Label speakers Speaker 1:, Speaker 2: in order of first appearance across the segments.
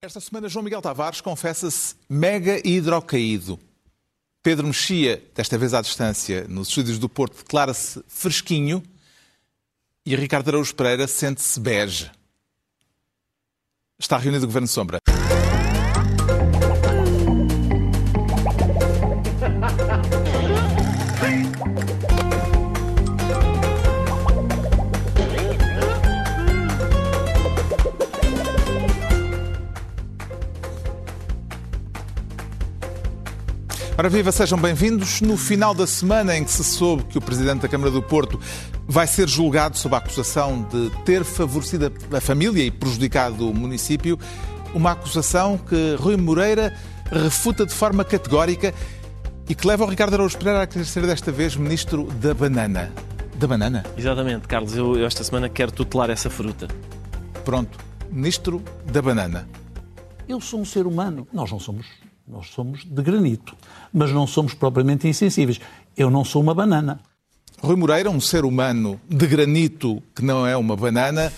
Speaker 1: Esta semana, João Miguel Tavares confessa-se mega hidrocaído. Pedro Mexia, desta vez à distância, nos estúdios do Porto, declara-se fresquinho e Ricardo Araújo Pereira sente-se bege. Está reunido o Governo Sombra. Ora viva, sejam bem-vindos. No final da semana em que se soube que o Presidente da Câmara do Porto vai ser julgado sob a acusação de ter favorecido a família e prejudicado o município, uma acusação que Rui Moreira refuta de forma categórica e que leva o Ricardo Araújo Pereira a querer ser desta vez Ministro da Banana. Da banana?
Speaker 2: Exatamente, Carlos. Eu, eu esta semana quero tutelar essa fruta.
Speaker 1: Pronto, Ministro da Banana.
Speaker 3: Eu sou um ser humano. Nós não somos nós somos de granito, mas não somos propriamente insensíveis. Eu não sou uma banana.
Speaker 1: Rui Moreira, um ser humano de granito que não é uma banana,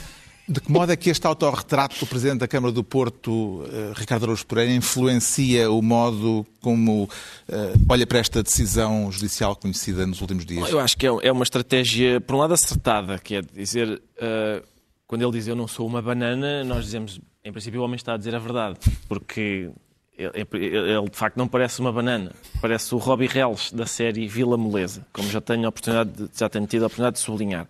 Speaker 1: de que modo é que este autorretrato do Presidente da Câmara do Porto, eh, Ricardo Araújo Pereira, influencia o modo como eh, olha para esta decisão judicial conhecida nos últimos dias?
Speaker 2: Eu acho que é, é uma estratégia, por um lado, acertada, que é dizer, uh, quando ele diz eu não sou uma banana, nós dizemos, em princípio, o homem está a dizer a verdade, porque ele, de facto não parece uma banana, parece o Robbie Reles da série Vila Moleza, como já tenho, a oportunidade de, já tenho tido a oportunidade de sublinhar.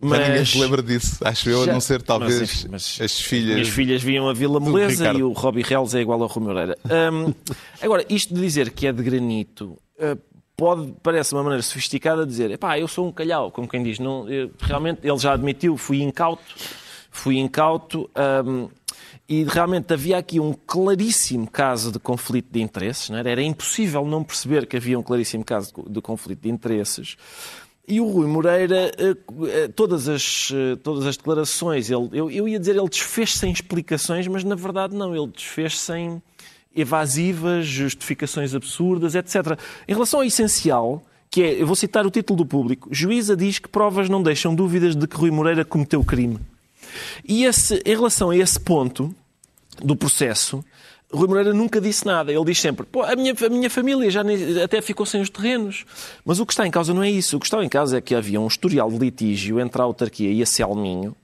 Speaker 1: Mas, mas ninguém se lembra disso, acho eu, já, a não ser talvez mas, mas, as filhas.
Speaker 2: Minhas filhas viam a Vila Moleza e o Robbie Reles é igual ao Rui Moreira. Um, agora, isto de dizer que é de granito, uh, pode, parece uma maneira sofisticada de dizer, pá, eu sou um calhau, como quem diz. Não, eu, realmente, ele já admitiu, fui incauto, fui incauto. Um, e realmente havia aqui um claríssimo caso de conflito de interesses, era? era? impossível não perceber que havia um claríssimo caso de conflito de interesses. E o Rui Moreira, eh, eh, todas as, eh, todas as declarações, ele, eu, eu ia dizer ele desfez sem explicações, mas na verdade não, ele desfez sem evasivas, justificações absurdas, etc. Em relação ao essencial, que é, eu vou citar o título do público, juíza diz que provas não deixam dúvidas de que Rui Moreira cometeu crime. E esse, em relação a esse ponto do processo, Rui Moreira nunca disse nada. Ele diz sempre: a minha, a minha família já nem, até ficou sem os terrenos. Mas o que está em causa não é isso. O que está em causa é que havia um historial de litígio entre a autarquia e a Selminho.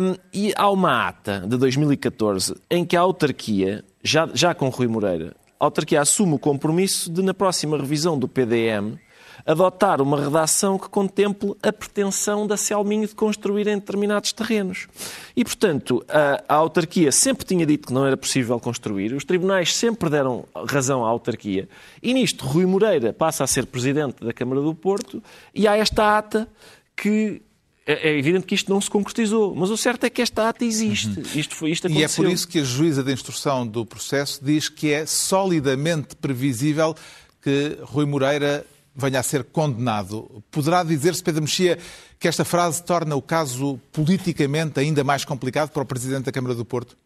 Speaker 2: Um, e há uma ata de 2014 em que a autarquia, já, já com Rui Moreira, a autarquia assume o compromisso de, na próxima revisão do PDM, adotar uma redação que contemple a pretensão da Selminho de construir em determinados terrenos. E, portanto, a, a, autarquia sempre tinha dito que não era possível construir, os tribunais sempre deram razão à autarquia, e nisto Rui Moreira passa a ser presidente da Câmara do Porto, e há esta ata que é, é evidente que isto não se concretizou, mas o certo é que esta ata existe. Uhum. Isto foi, isto
Speaker 1: e é por isso que a juíza de instrução do processo diz que é solidamente previsível que Rui Moreira venha a ser condenado. Poderá dizer-se, Pedro Mexia, que esta frase torna o caso politicamente ainda mais complicado para o Presidente da Câmara do Porto?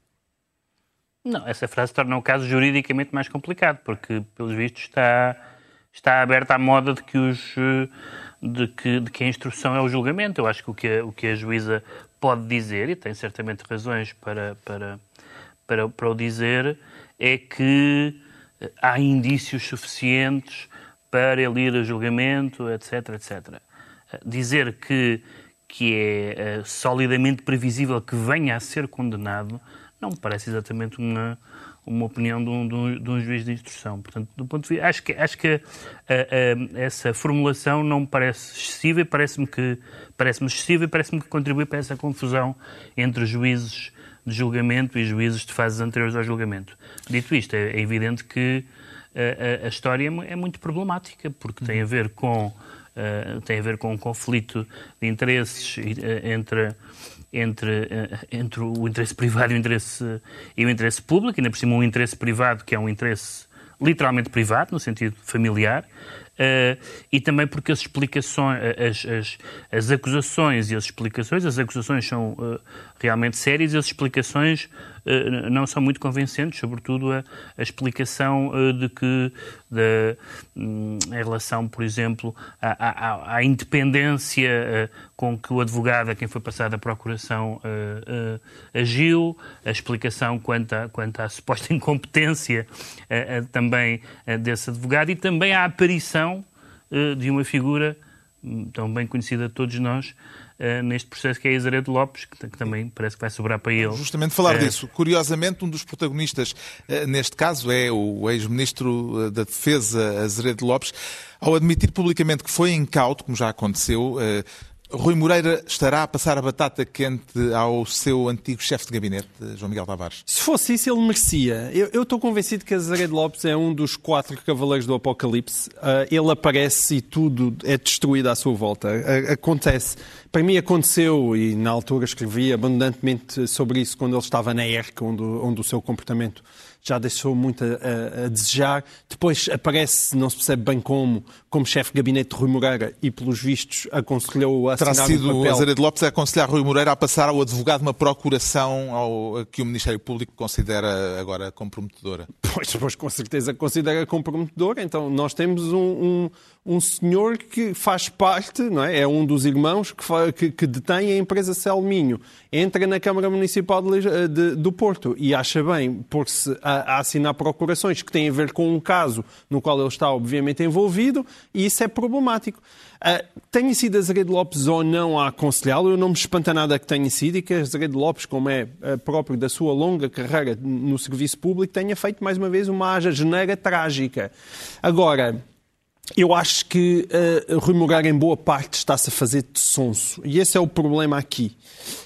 Speaker 4: Não, essa frase torna o caso juridicamente mais complicado, porque, pelos vistos, está, está aberta à moda de que, os, de, que, de que a instrução é o julgamento. Eu acho que o que a, o que a juíza pode dizer, e tem certamente razões para, para, para, para o dizer, é que há indícios suficientes para ele ir a julgamento, etc, etc. Dizer que, que é uh, solidamente previsível que venha a ser condenado não me parece exatamente uma, uma opinião de um, de, um, de um, juiz de instrução. Portanto, do ponto de vista, acho que, acho que uh, essa formulação não me parece excessiva e parece-me que parece-me excessiva e parece-me que contribui para essa confusão entre juízes de julgamento e juízes de fases anteriores ao julgamento. Dito isto, é, é evidente que a, a, história é, é muito problemática, porque tem a ver com, uh, tem a ver com um conflito de interesses uh, entre, entre, uh, entre o interesse privado e o interesse, e o interesse público, ainda por cima um interesse privado que é um interesse literalmente privado, no sentido familiar, e também porque as explicações, as, as, as, acusações e as explicações, as acusações são realmente sérias e as explicações não são muito convincentes, sobretudo a, a explicação de que, de, um, em relação, por exemplo, à, à, à independência com que o advogado a quem foi passada a procuração agiu, a explicação quanto, a, quanto à suposta incompetência também desse advogado e também a aparição de uma figura hum, tão bem conhecida de todos nós uh, neste processo, que é Isaredo Lopes, que, que, também parece que vai sobrar para ele.
Speaker 1: Justamente falar uh, disso. Curiosamente, um dos protagonistas neste caso é o ex-ministro da Defesa, Azeredo Lopes, ao admitir publicamente que foi incauto, como já aconteceu, Rui Moreira estará a passar a batata quente ao seu antigo chefe de gabinete, João Miguel Tavares?
Speaker 5: Se fosse isso, ele merecia. Eu, estou convencido que Azaredo Lopes é um dos quatro cavaleiros do Apocalipse. Uh, ele aparece e tudo é destruído à sua volta. Uh, acontece. Para mim aconteceu, e na altura escrevi abundantemente sobre isso quando ele estava na ERC, onde, onde o seu comportamento já deixou muito a, a, desejar. Depois aparece, não se percebe bem como, como chefe de gabinete de Rui Moreira e, pelos vistos, aconselhou a
Speaker 1: Terá sido
Speaker 5: um papel.
Speaker 1: Azeredo Lopes a aconselhar Rui Moreira a passar ao advogado uma procuração ao, que o Ministério Público considera agora comprometedora.
Speaker 5: Pois, pois com certeza considera comprometedora. Então, nós temos um, um, um senhor que faz parte, não é? É um dos irmãos que, que, que detém a empresa Selminho. Entra na Câmara Municipal de, de, do Porto e acha bem pôr-se a, a, assinar procurações que têm a ver com um caso no qual ele está, obviamente, envolvido e isso é problemático. Uh, tenha sido Azeredo Lopes ou não a aconselhá-lo, eu não me espanta nada que tenha sido e que Azeredo Lopes, como é uh, próprio da sua longa carreira no serviço público, tenha feito mais uma vez uma geneira trágica. Agora, eu acho que uh, Rui Moreira, em boa parte, está-se a fazer de sonso. E esse é o problema aqui.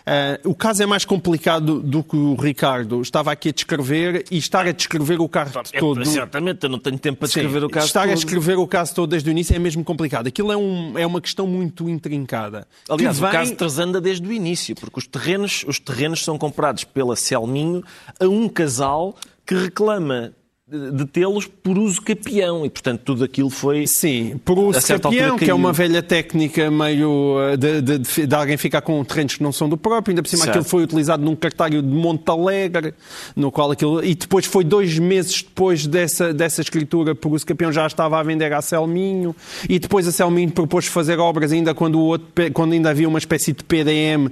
Speaker 5: Uh, o caso é mais complicado do que o Ricardo estava aqui a descrever e estar a descrever o caso
Speaker 2: é,
Speaker 5: todo.
Speaker 2: Exatamente, eu não tenho tempo para descrever
Speaker 5: Sim,
Speaker 2: o caso
Speaker 5: estar
Speaker 2: todo.
Speaker 5: a escrever o caso todo desde o início é mesmo complicado. Aquilo é, um, é uma questão muito intrincada.
Speaker 2: Aliás, vem... o caso transanda desde o início, porque os terrenos, os terrenos são comprados pela Selminho a um casal que reclama de tê-los por uso capião e, portanto, tudo aquilo foi.
Speaker 5: Sim, por uso capião, que é uma velha técnica meio eh, de, de, de, alguém ficar com terrenos que não são do próprio. Ainda por cima, certo. aquilo foi utilizado num cartário de Monte Alegre, no qual aquilo. E depois foi dois meses depois dessa, dessa escritura por uso capião, já estava a vender à Selminho. E depois a Selminho propôs fazer obras ainda quando, o outro, quando ainda havia uma espécie de PDM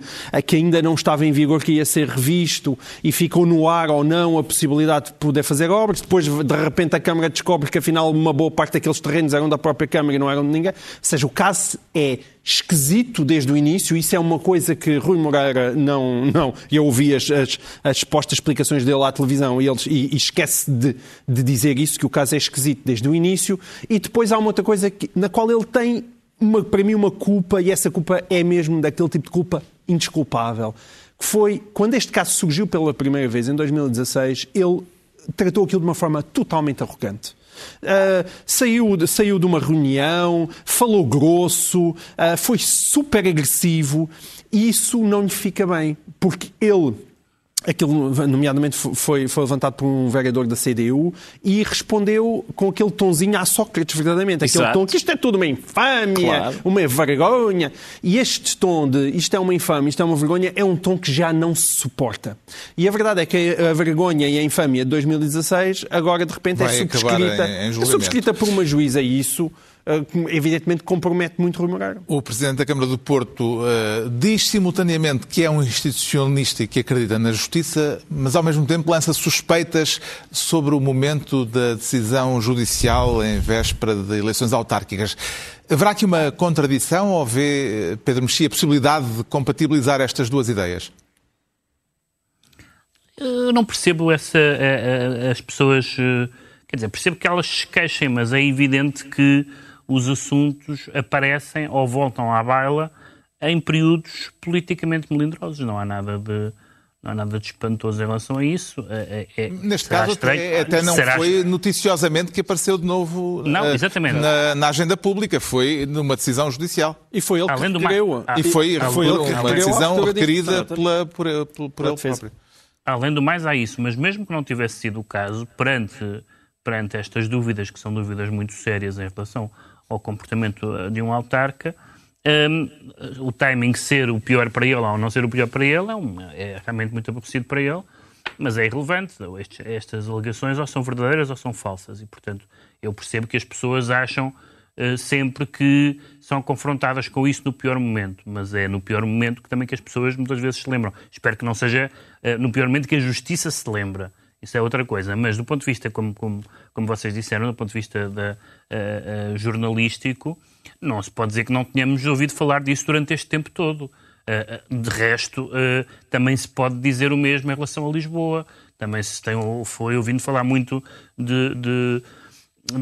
Speaker 5: que ainda não estava em vigor, que ia ser revisto e ficou no ar ou não a possibilidade de poder fazer obras. Depois de repente a Câmara descobre que afinal uma boa parte daqueles terrenos eram da própria Câmara e não eram de ninguém. Ou seja, o caso é esquisito desde o início. Isso é uma coisa que Rui Moreira não. não eu ouvi as, as, as expostas explicações dele à televisão e, eles, e, e esquece de, de dizer isso, que o caso é esquisito desde o início. E depois há uma outra coisa que, na qual ele tem, uma, para mim, uma culpa, e essa culpa é mesmo daquele tipo de culpa indesculpável. Que foi quando este caso surgiu pela primeira vez, em 2016, ele tratou aquilo de uma forma totalmente arrogante. Uh, saiu, saiu de uma reunião, falou grosso, uh, foi super agressivo e isso não lhe fica bem, porque ele Aquilo, nomeadamente, foi, foi levantado por um vereador da CDU e respondeu com aquele tonzinho a Sócrates, verdadeiramente. Aquele Exato. tom que isto é tudo uma infâmia, claro. uma vergonha. E este tom de isto é uma infâmia, isto é uma vergonha, é um tom que já não se suporta. E a verdade é que a vergonha e a infâmia de 2016 agora, de repente, é Vai é subscrita, em, em é subscrita por uma juíza. Isso evidentemente compromete muito Rui Moreira.
Speaker 1: O Presidente da Câmara do Porto uh, diz simultaneamente que é um institucionalista e que acredita na justiça, mas ao mesmo tempo lança suspeitas sobre o momento da decisão judicial em véspera de eleições autárquicas. Haverá aqui uma contradição ou vê, eh, Pedro Mexia, a possibilidade de compatibilizar estas duas ideias?
Speaker 4: Eu não percebo essa, as pessoas, quer dizer, percebo que elas se queixem, mas é evidente que os assuntos aparecem ou voltam à baila em períodos politicamente melindrosos. Não há nada de, não há nada de espantoso em relação a isso. É,
Speaker 1: é, é Neste caso, até, até, não será... foi noticiosamente que apareceu de novo
Speaker 4: não, uh, exatamente.
Speaker 1: Na, na, agenda pública, foi numa decisão judicial.
Speaker 5: E foi ele Além que requeriu.
Speaker 1: Ah, e foi, foi ele que uma decisão requerida pela, por, por, por ele próprio.
Speaker 4: Além do mais, há isso. Mas mesmo que não tivesse sido o caso, perante, perante estas dúvidas, que são dúvidas muito sérias em relação ao comportamento de um autarca, um, o timing ser o pior para ele ou não ser o pior para ele é, um, é realmente muito aborrecido para ele, mas é irrelevante. Estas alegações ou são verdadeiras ou são falsas e, portanto, eu percebo que as pessoas acham uh, sempre que são confrontadas com isso no pior momento, mas é no pior momento que também que as pessoas muitas vezes se lembram. Espero que não seja uh, no pior momento que a justiça se lembra. Isso é outra coisa. Mas do ponto de vista, como, como, como vocês disseram, do ponto de vista da, uh, jornalístico, não se pode dizer que não tenhamos ouvido falar disso durante este tempo todo. Uh, de resto, uh, também se pode dizer o mesmo em relação a Lisboa. Também se tem, foi ouvindo falar muito de, de,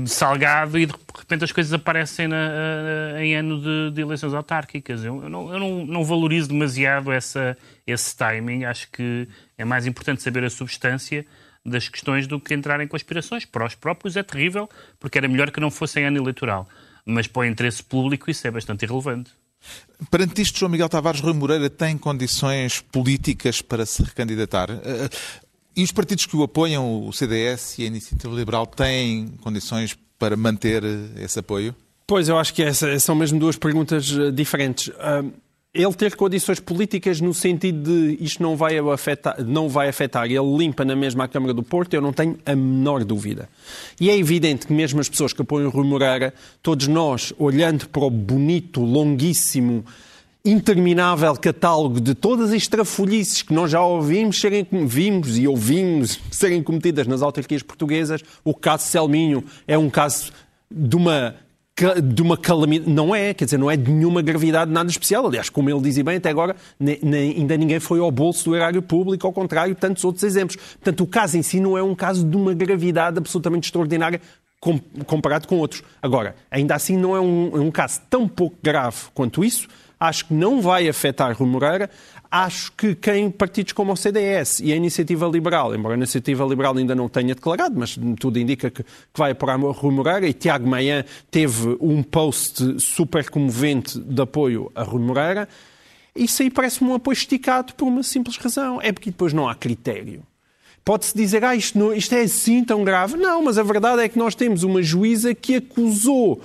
Speaker 4: de Salgado e de repente as coisas aparecem na, uh, em ano de, de, eleições autárquicas. Eu, eu, não, eu não, não, valorizo demasiado essa, esse timing. Acho que é mais importante saber a substância das questões do que entrar em conspirações. Para os próprios é terrível, porque era melhor que não fosse em ano eleitoral mas para o interesse público isso é bastante irrelevante.
Speaker 1: Perante isto, João Miguel Tavares Rui Moreira tem condições políticas para se recandidatar? Eh, e os partidos que o apoiam, o CDS e a Iniciativa Liberal, têm condições para manter esse apoio?
Speaker 5: Pois, eu acho que essa, são mesmo duas perguntas eh, diferentes ele ter condições políticas no sentido de isto não vai afetar, não vai afetar, ele limpa na mesma Câmara do Porto, eu não tenho a menor dúvida. E é evidente que mesmo as pessoas que apoiam o Rui Moreira, todos nós, olhando para o bonito, longuíssimo, interminável catálogo de todas as trafolhices que nós já ouvimos, serem, vimos e ouvimos serem cometidas nas autarquias portuguesas, o caso Selminho é um caso de uma de uma calamidade. Não é, quer dizer, não é de nenhuma gravidade nada especial. Aliás, como ele dizia bem, até agora ainda ninguém foi ao bolso do erário público, ao contrário, tantos outros exemplos. Portanto, o caso em si não é um caso de uma gravidade absolutamente extraordinária comparado com outros. Agora, ainda assim não é um, é um caso tão pouco grave quanto isso. Acho que não vai afetar Rui Moreira acho que quem partidos como o CDS e a Iniciativa Liberal, embora a Iniciativa Liberal ainda não tenha declarado, mas tudo indica que, que vai apoiar Rui Moreira, e Tiago Maia teve um post super comovente de apoio a Rui Moreira, isso aí parece-me um apoio esticado por uma simples razão, é porque depois não há critério. Pode-se dizer, ah, isto, não, isto é assim tão grave. Não, mas a verdade é que nós temos uma juíza que acusou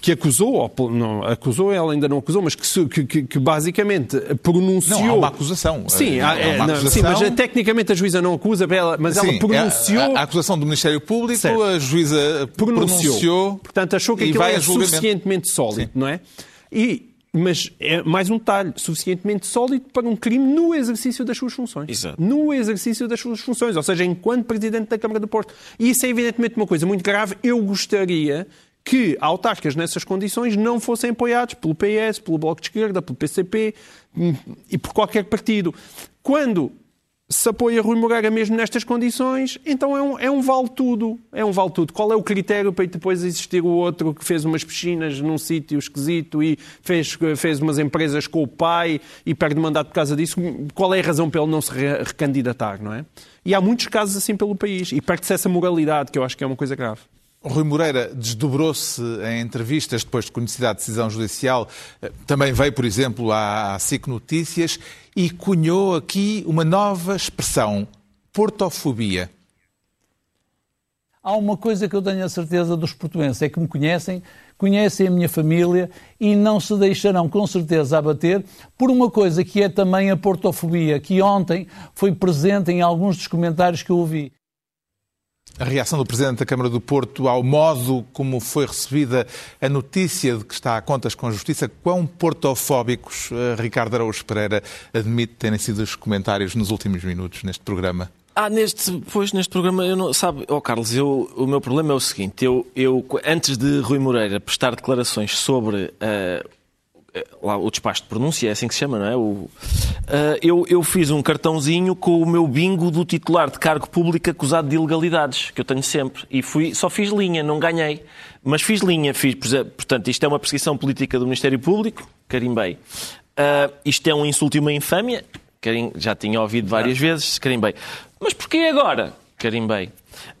Speaker 5: que acusou, ou não, acusou, ela ainda não acusou, mas que, que, que basicamente pronunciou. Não,
Speaker 1: há uma acusação.
Speaker 5: Sim, há, é, uma acusação. sim mas eh, tecnicamente a juíza não acusa, mas sim, ela é pronunciou.
Speaker 1: A, a, acusação do Ministério Público, certo. a juíza pronunciou, pronunciou.
Speaker 5: Portanto, achou que aquilo era suficientemente sólido, sim. não é? E, mas é mais um detalhe, suficientemente sólido para um crime no exercício das suas funções.
Speaker 1: Exato.
Speaker 5: No exercício das suas funções, ou seja, enquanto Presidente da Câmara do Porto. E isso é evidentemente uma coisa muito grave. Eu gostaria que autarcas nessas condições não fossem apoiados pelo PS, pelo Bloco de Esquerda, pelo PCP hum, e por qualquer partido. Quando se apoia Rui Moreira mesmo nestas condições, então é um, é um vale-tudo. É um vale-tudo. Qual é o critério para depois existir o outro que fez umas piscinas num sítio esquisito e fez, fez umas empresas com o pai e perde mandato por causa disso? Qual é a razão para ele não se recandidatar, não é? E há muitos casos assim pelo país. E perde-se essa moralidade, que eu acho que é uma coisa grave.
Speaker 1: Rui Moreira desdobrou-se em entrevistas depois de conhecida a decisão judicial. Também veio, por exemplo, à SIC Notícias e cunhou aqui uma nova expressão, portofobia.
Speaker 3: Há uma coisa que eu tenho a certeza dos portuenses, é que me conhecem, conhecem a minha família e não se deixarão com certeza abater por uma coisa que é também a portofobia, que ontem foi presente em alguns dos comentários que eu ouvi
Speaker 1: a reação do Presidente da Câmara do Porto ao modo como foi recebida a notícia de que está a contas com a Justiça. Quão portofóbicos uh, Ricardo Araújo Pereira admite terem sido os comentários nos últimos minutos neste programa?
Speaker 2: Ah, neste, pois, neste programa, eu não, sabe, oh Carlos, eu, o meu problema é o seguinte, eu, eu antes de Rui Moreira prestar declarações sobre uh, lá, o despacho de pronúncia, é assim que se chama, não é? O, uh, eu, eu fiz um cartãozinho com o meu bingo do titular de cargo público acusado de ilegalidades, que eu tenho sempre. E fui, só fiz linha, não ganhei. Mas fiz linha, fiz, portanto, isto é uma perseguição política do Ministério Público, carimbei. Uh, isto é um insulto e uma infâmia, carim, já tinha ouvido várias vezes, carimbei. Mas porquê agora? Carimbei.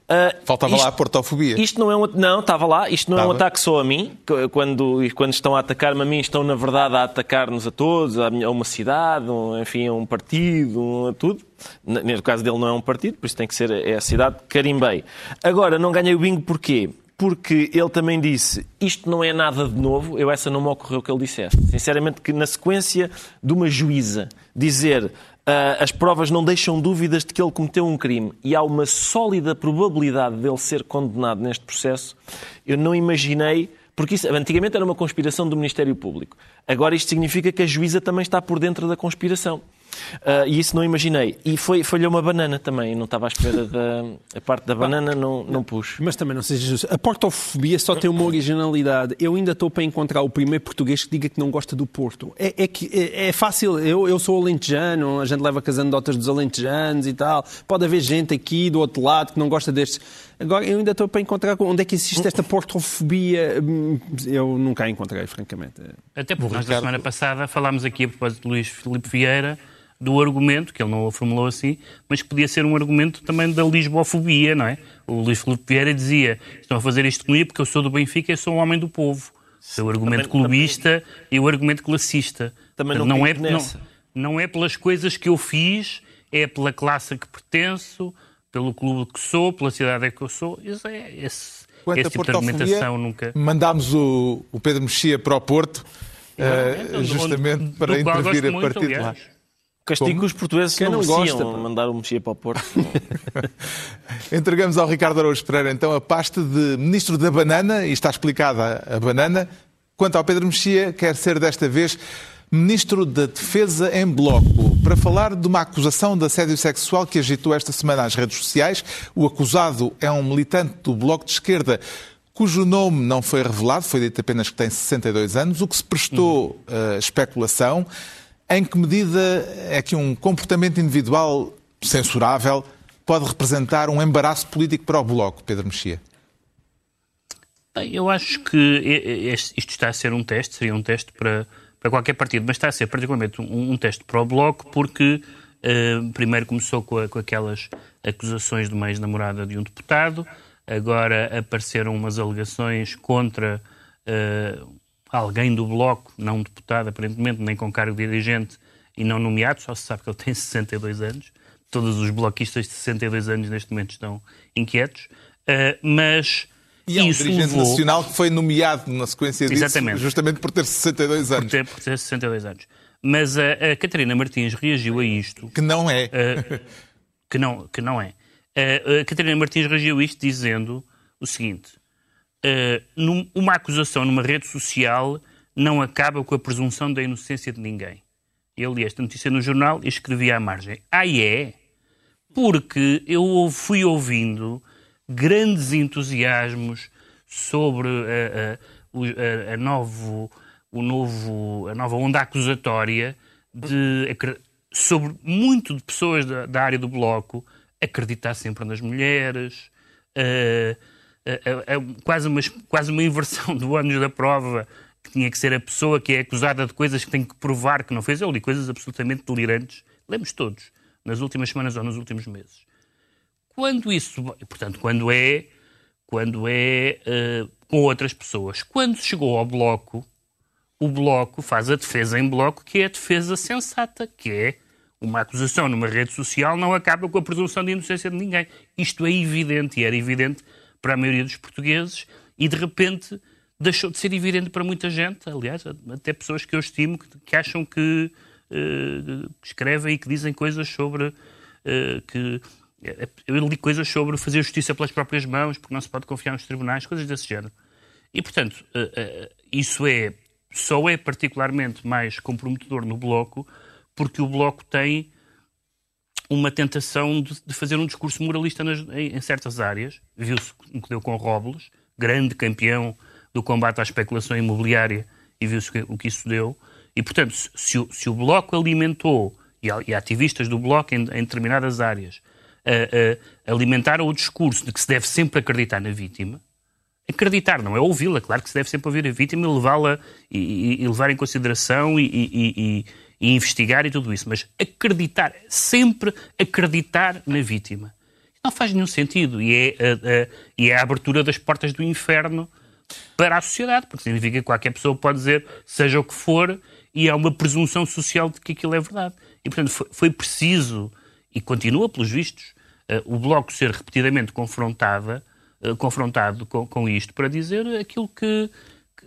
Speaker 1: Uh, Faltava isto, lá a portofobia.
Speaker 2: Isto não é um, não, estava lá. Isto não estava. é um ataque só a mim. Quando, quando estão a atacar-me a mim, estão na verdade a atacar-nos a todos, a, uma cidade, um, enfim, a um partido, um, a tudo. No caso dele não é um partido, por isso tem que ser é a cidade. Carimbei. Agora, não ganhei o bingo porquê? porque ele também disse isto não é nada de novo, eu essa não me ocorreu que ele dissesse. Sinceramente, que na sequência de uma juíza dizer as provas não deixam dúvidas de que ele cometeu um crime e há uma sólida probabilidade dele ser condenado neste processo, eu não imaginei. Porque isso, antigamente era uma conspiração do Ministério Público. Agora isto significa que a juíza também está por dentro da conspiração. Uh, e isso não imaginei. E foi, foi-lhe uma banana também, não estava à espera da a parte da banana, não, não pus.
Speaker 5: Mas também não seja justo. A portofobia só tem uma originalidade. Eu ainda estou para encontrar o primeiro português que diga que não gosta do Porto. É, é, que, é, é fácil, eu, eu sou alentejano, a gente leva casandotas dos alentejanos e tal. Pode haver gente aqui do outro lado que não gosta destes. Agora, eu ainda estou para encontrar onde é que existe esta portofobia. Eu nunca a encontrei, francamente.
Speaker 4: Até porque nós, na semana passada, falámos aqui a propósito de Luís Filipe Vieira do argumento, que ele não o formulou assim, mas que podia ser um argumento também da lisboafobia, não é? O Luís Filipe Vieira dizia, estão a fazer isto comigo porque eu sou do Benfica e sou um homem do povo. É o argumento também, clubista também, e o argumento classista.
Speaker 2: Também não, não é,
Speaker 4: não, não é pelas coisas que eu fiz, é pela classe a que pertenço, pelo clube que sou, pela cidade a que eu sou. Isso é, esse, Quanto esse tipo de argumentação nunca...
Speaker 1: Mandámos o, o Pedro Mexia para o Porto, uh, justamente para intervir a partir de lá.
Speaker 2: Castigo Como? que os portugueses Quem não, não gosta, mandar o mexer para o Porto.
Speaker 1: Entregamos ao Ricardo Araújo Pereira então a pasta de Ministro da Banana, e está explicada a banana. Quanto ao Pedro Mexia, quer ser desta vez Ministro da Defesa em Bloco, para falar de uma acusação de assédio sexual que agitou esta semana as redes sociais. O acusado é um militante do Bloco de Esquerda, cujo nome não foi revelado, foi dito apenas que tem 62 anos, o que se prestou uh, especulação. Em que medida é que um comportamento individual censurável pode representar um embaraço político para o Bloco, Pedro Mexia?
Speaker 4: Bem, eu acho que isto está a ser um teste, seria um teste para, para qualquer partido, mas está a ser particularmente um, um teste para o Bloco porque uh, primeiro começou com, a, com aquelas acusações de uma ex-namorada de um deputado, agora apareceram umas alegações contra uh, alguém do Bloco, não um deputado aparentemente, nem com cargo de dirigente e não nomeado, só se sabe que ele tem 62 anos. Todos os bloquistas de 62 anos neste momento estão inquietos. Uh, mas
Speaker 1: e é um dirigente levou... nacional que foi nomeado na sequência disso, Exatamente. justamente por ter 62 anos.
Speaker 4: Por ter, por ter 62 anos. Mas a, a, Catarina Martins reagiu a isto.
Speaker 1: Que não é.
Speaker 4: Uh, que, não, que não é. Uh, a Catarina Martins reagiu a isto dizendo o seguinte: uma acusação numa rede social não acaba com a presunção da inocência de ninguém. Eu li esta notícia no jornal e escrevi à margem. Ah, é? Porque eu fui ouvindo grandes entusiasmos sobre a, a, a, a novo, o novo, a nova onda acusatória de, sobre muito de pessoas da, da área do Bloco acreditar sempre nas mulheres, uh, é, é quase, uma, quase uma inversão do ânus da prova, que tinha que ser a pessoa que é acusada de coisas que tem que provar que não fez. Eu li coisas absolutamente delirantes, lemos todos, nas últimas semanas ou nos últimos meses. Quando isso, portanto, quando é, quando é uh, com outras pessoas. Quando chegou ao bloco, o bloco faz a defesa em bloco, que é a defesa sensata, que é uma acusação numa rede social não acaba com a presunção de inocência de ninguém. Isto é evidente e era evidente para a maioria dos portugueses e de repente deixou de ser evidente para muita gente, aliás, até pessoas que eu estimo que, que acham que, uh, que, escrevem e que dizem coisas sobre uh, que eu li coisas sobre fazer justiça pelas próprias mãos, porque não se pode confiar nos tribunais, coisas desse género. E, portanto, isso é só é particularmente mais comprometedor no Bloco, porque o Bloco tem uma tentação de, de fazer um discurso moralista nas, em, em, certas áreas. Viu-se o que deu com Robles, grande campeão do combate à especulação imobiliária, e viu-se o que isso deu. E, portanto, se, o, se o Bloco alimentou, e, e ativistas do Bloco em, em determinadas áreas, uh, uh, alimentaram o discurso de que se deve sempre acreditar na vítima, acreditar, não é ouvi-la, claro que se deve sempre ouvir a vítima e levá-la e, e, e, levar em consideração e, e, investigar e tudo isso, mas acreditar, sempre acreditar na vítima. Não faz nenhum sentido e é a, a, e é a abertura das portas do inferno para a sociedade, porque significa que qualquer pessoa pode dizer seja o que for e há uma presunção social de que aquilo é verdade. E, portanto, foi, foi preciso, e continua pelos vistos, uh, o Bloco ser repetidamente confrontada confrontado com, com, isto para dizer aquilo que,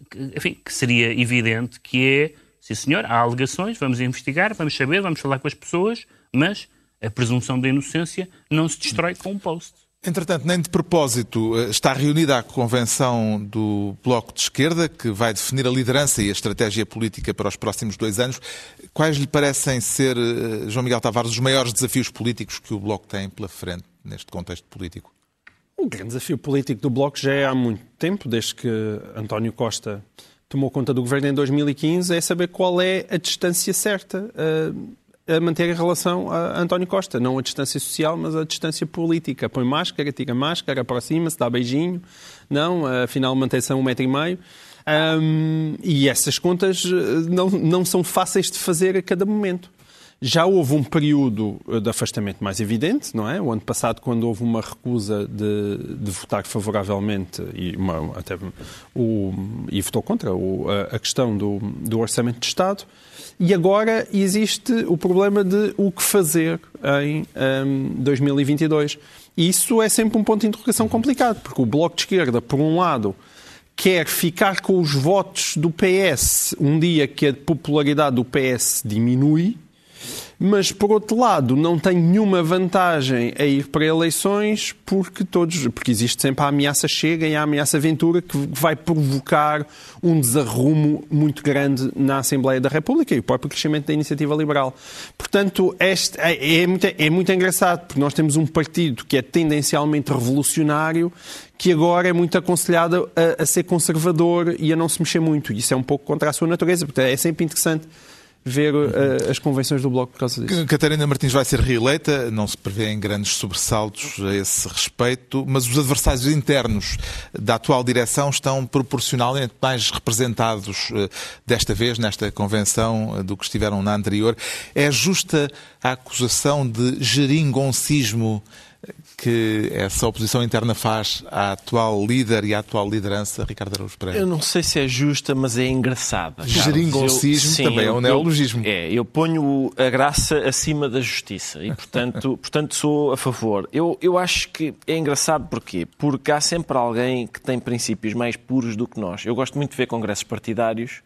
Speaker 4: que, enfim, que seria evidente, que é, sim senhor, há alegações, vamos investigar, vamos saber, vamos falar com as pessoas, mas a presunção da inocência não se destrói com um post.
Speaker 1: Entretanto, nem de propósito, eh, está reunida a convenção do Bloco de Esquerda, que vai definir a liderança e a estratégia política para os próximos dois anos. Quais lhe parecem ser, eh, João Miguel Tavares, os maiores desafios políticos que o Bloco tem pela frente neste contexto político?
Speaker 5: O grande desafio político do Bloco já é há muito tempo, desde que António Costa tomou conta do governo em 2015, é saber qual é a distância certa. Uh, a manter a relação a António Costa. Não a distância social, mas a distância política. Põe máscara, tira máscara, aproxima-se, dá beijinho. Não, afinal mantém-se a um metro e meio. Um, e essas contas eh, não, não são fáceis de fazer a cada momento. Já houve um período eh, de afastamento mais evidente, não é? O ano passado, quando houve uma recusa de, de votar favoravelmente e, uma, até, o, e votou contra o, a, a, questão do, do orçamento de Estado, e agora existe o problema de o que fazer em um, 2022. E isso é sempre um ponto de interrogação complicado, porque o Bloco de Esquerda, por um lado, quer ficar com os votos do PS um dia que a popularidade do PS diminui, mas por outro lado não tem nenhuma vantagem a ir para eleições porque todos porque existe sempre a ameaça chega e a ameaça Ventura que vai provocar um desarrumo muito grande na Assembleia da República e o próprio crescimento da iniciativa liberal. Portanto, este é, é, muito, é muito engraçado porque nós temos um partido que é tendencialmente revolucionário que agora é muito aconselhado a, a ser conservador e a não se mexer muito. Isso é um pouco contra a sua natureza, portanto é sempre interessante ver uh, as convenções do Bloco por causa disso.
Speaker 1: Catarina Martins vai ser reeleita, não se prevêem grandes sobressaltos a esse respeito, mas os adversários internos da atual direção estão proporcionalmente mais representados uh, desta vez, nesta convenção, uh, do que estiveram na anterior. É justa a acusação de geringoncismo que essa oposição interna faz à atual líder e à atual liderança, Ricardo Araújo Pereira?
Speaker 2: Eu não sei se é justa, mas é engraçada.
Speaker 1: Geringoncismo também é um neologismo.
Speaker 2: Eu, é, eu ponho a graça acima da justiça e, portanto, portanto sou a favor. Eu, eu acho que é engraçado porquê? Porque há sempre alguém que tem princípios mais puros do que nós. Eu gosto muito de ver congressos partidários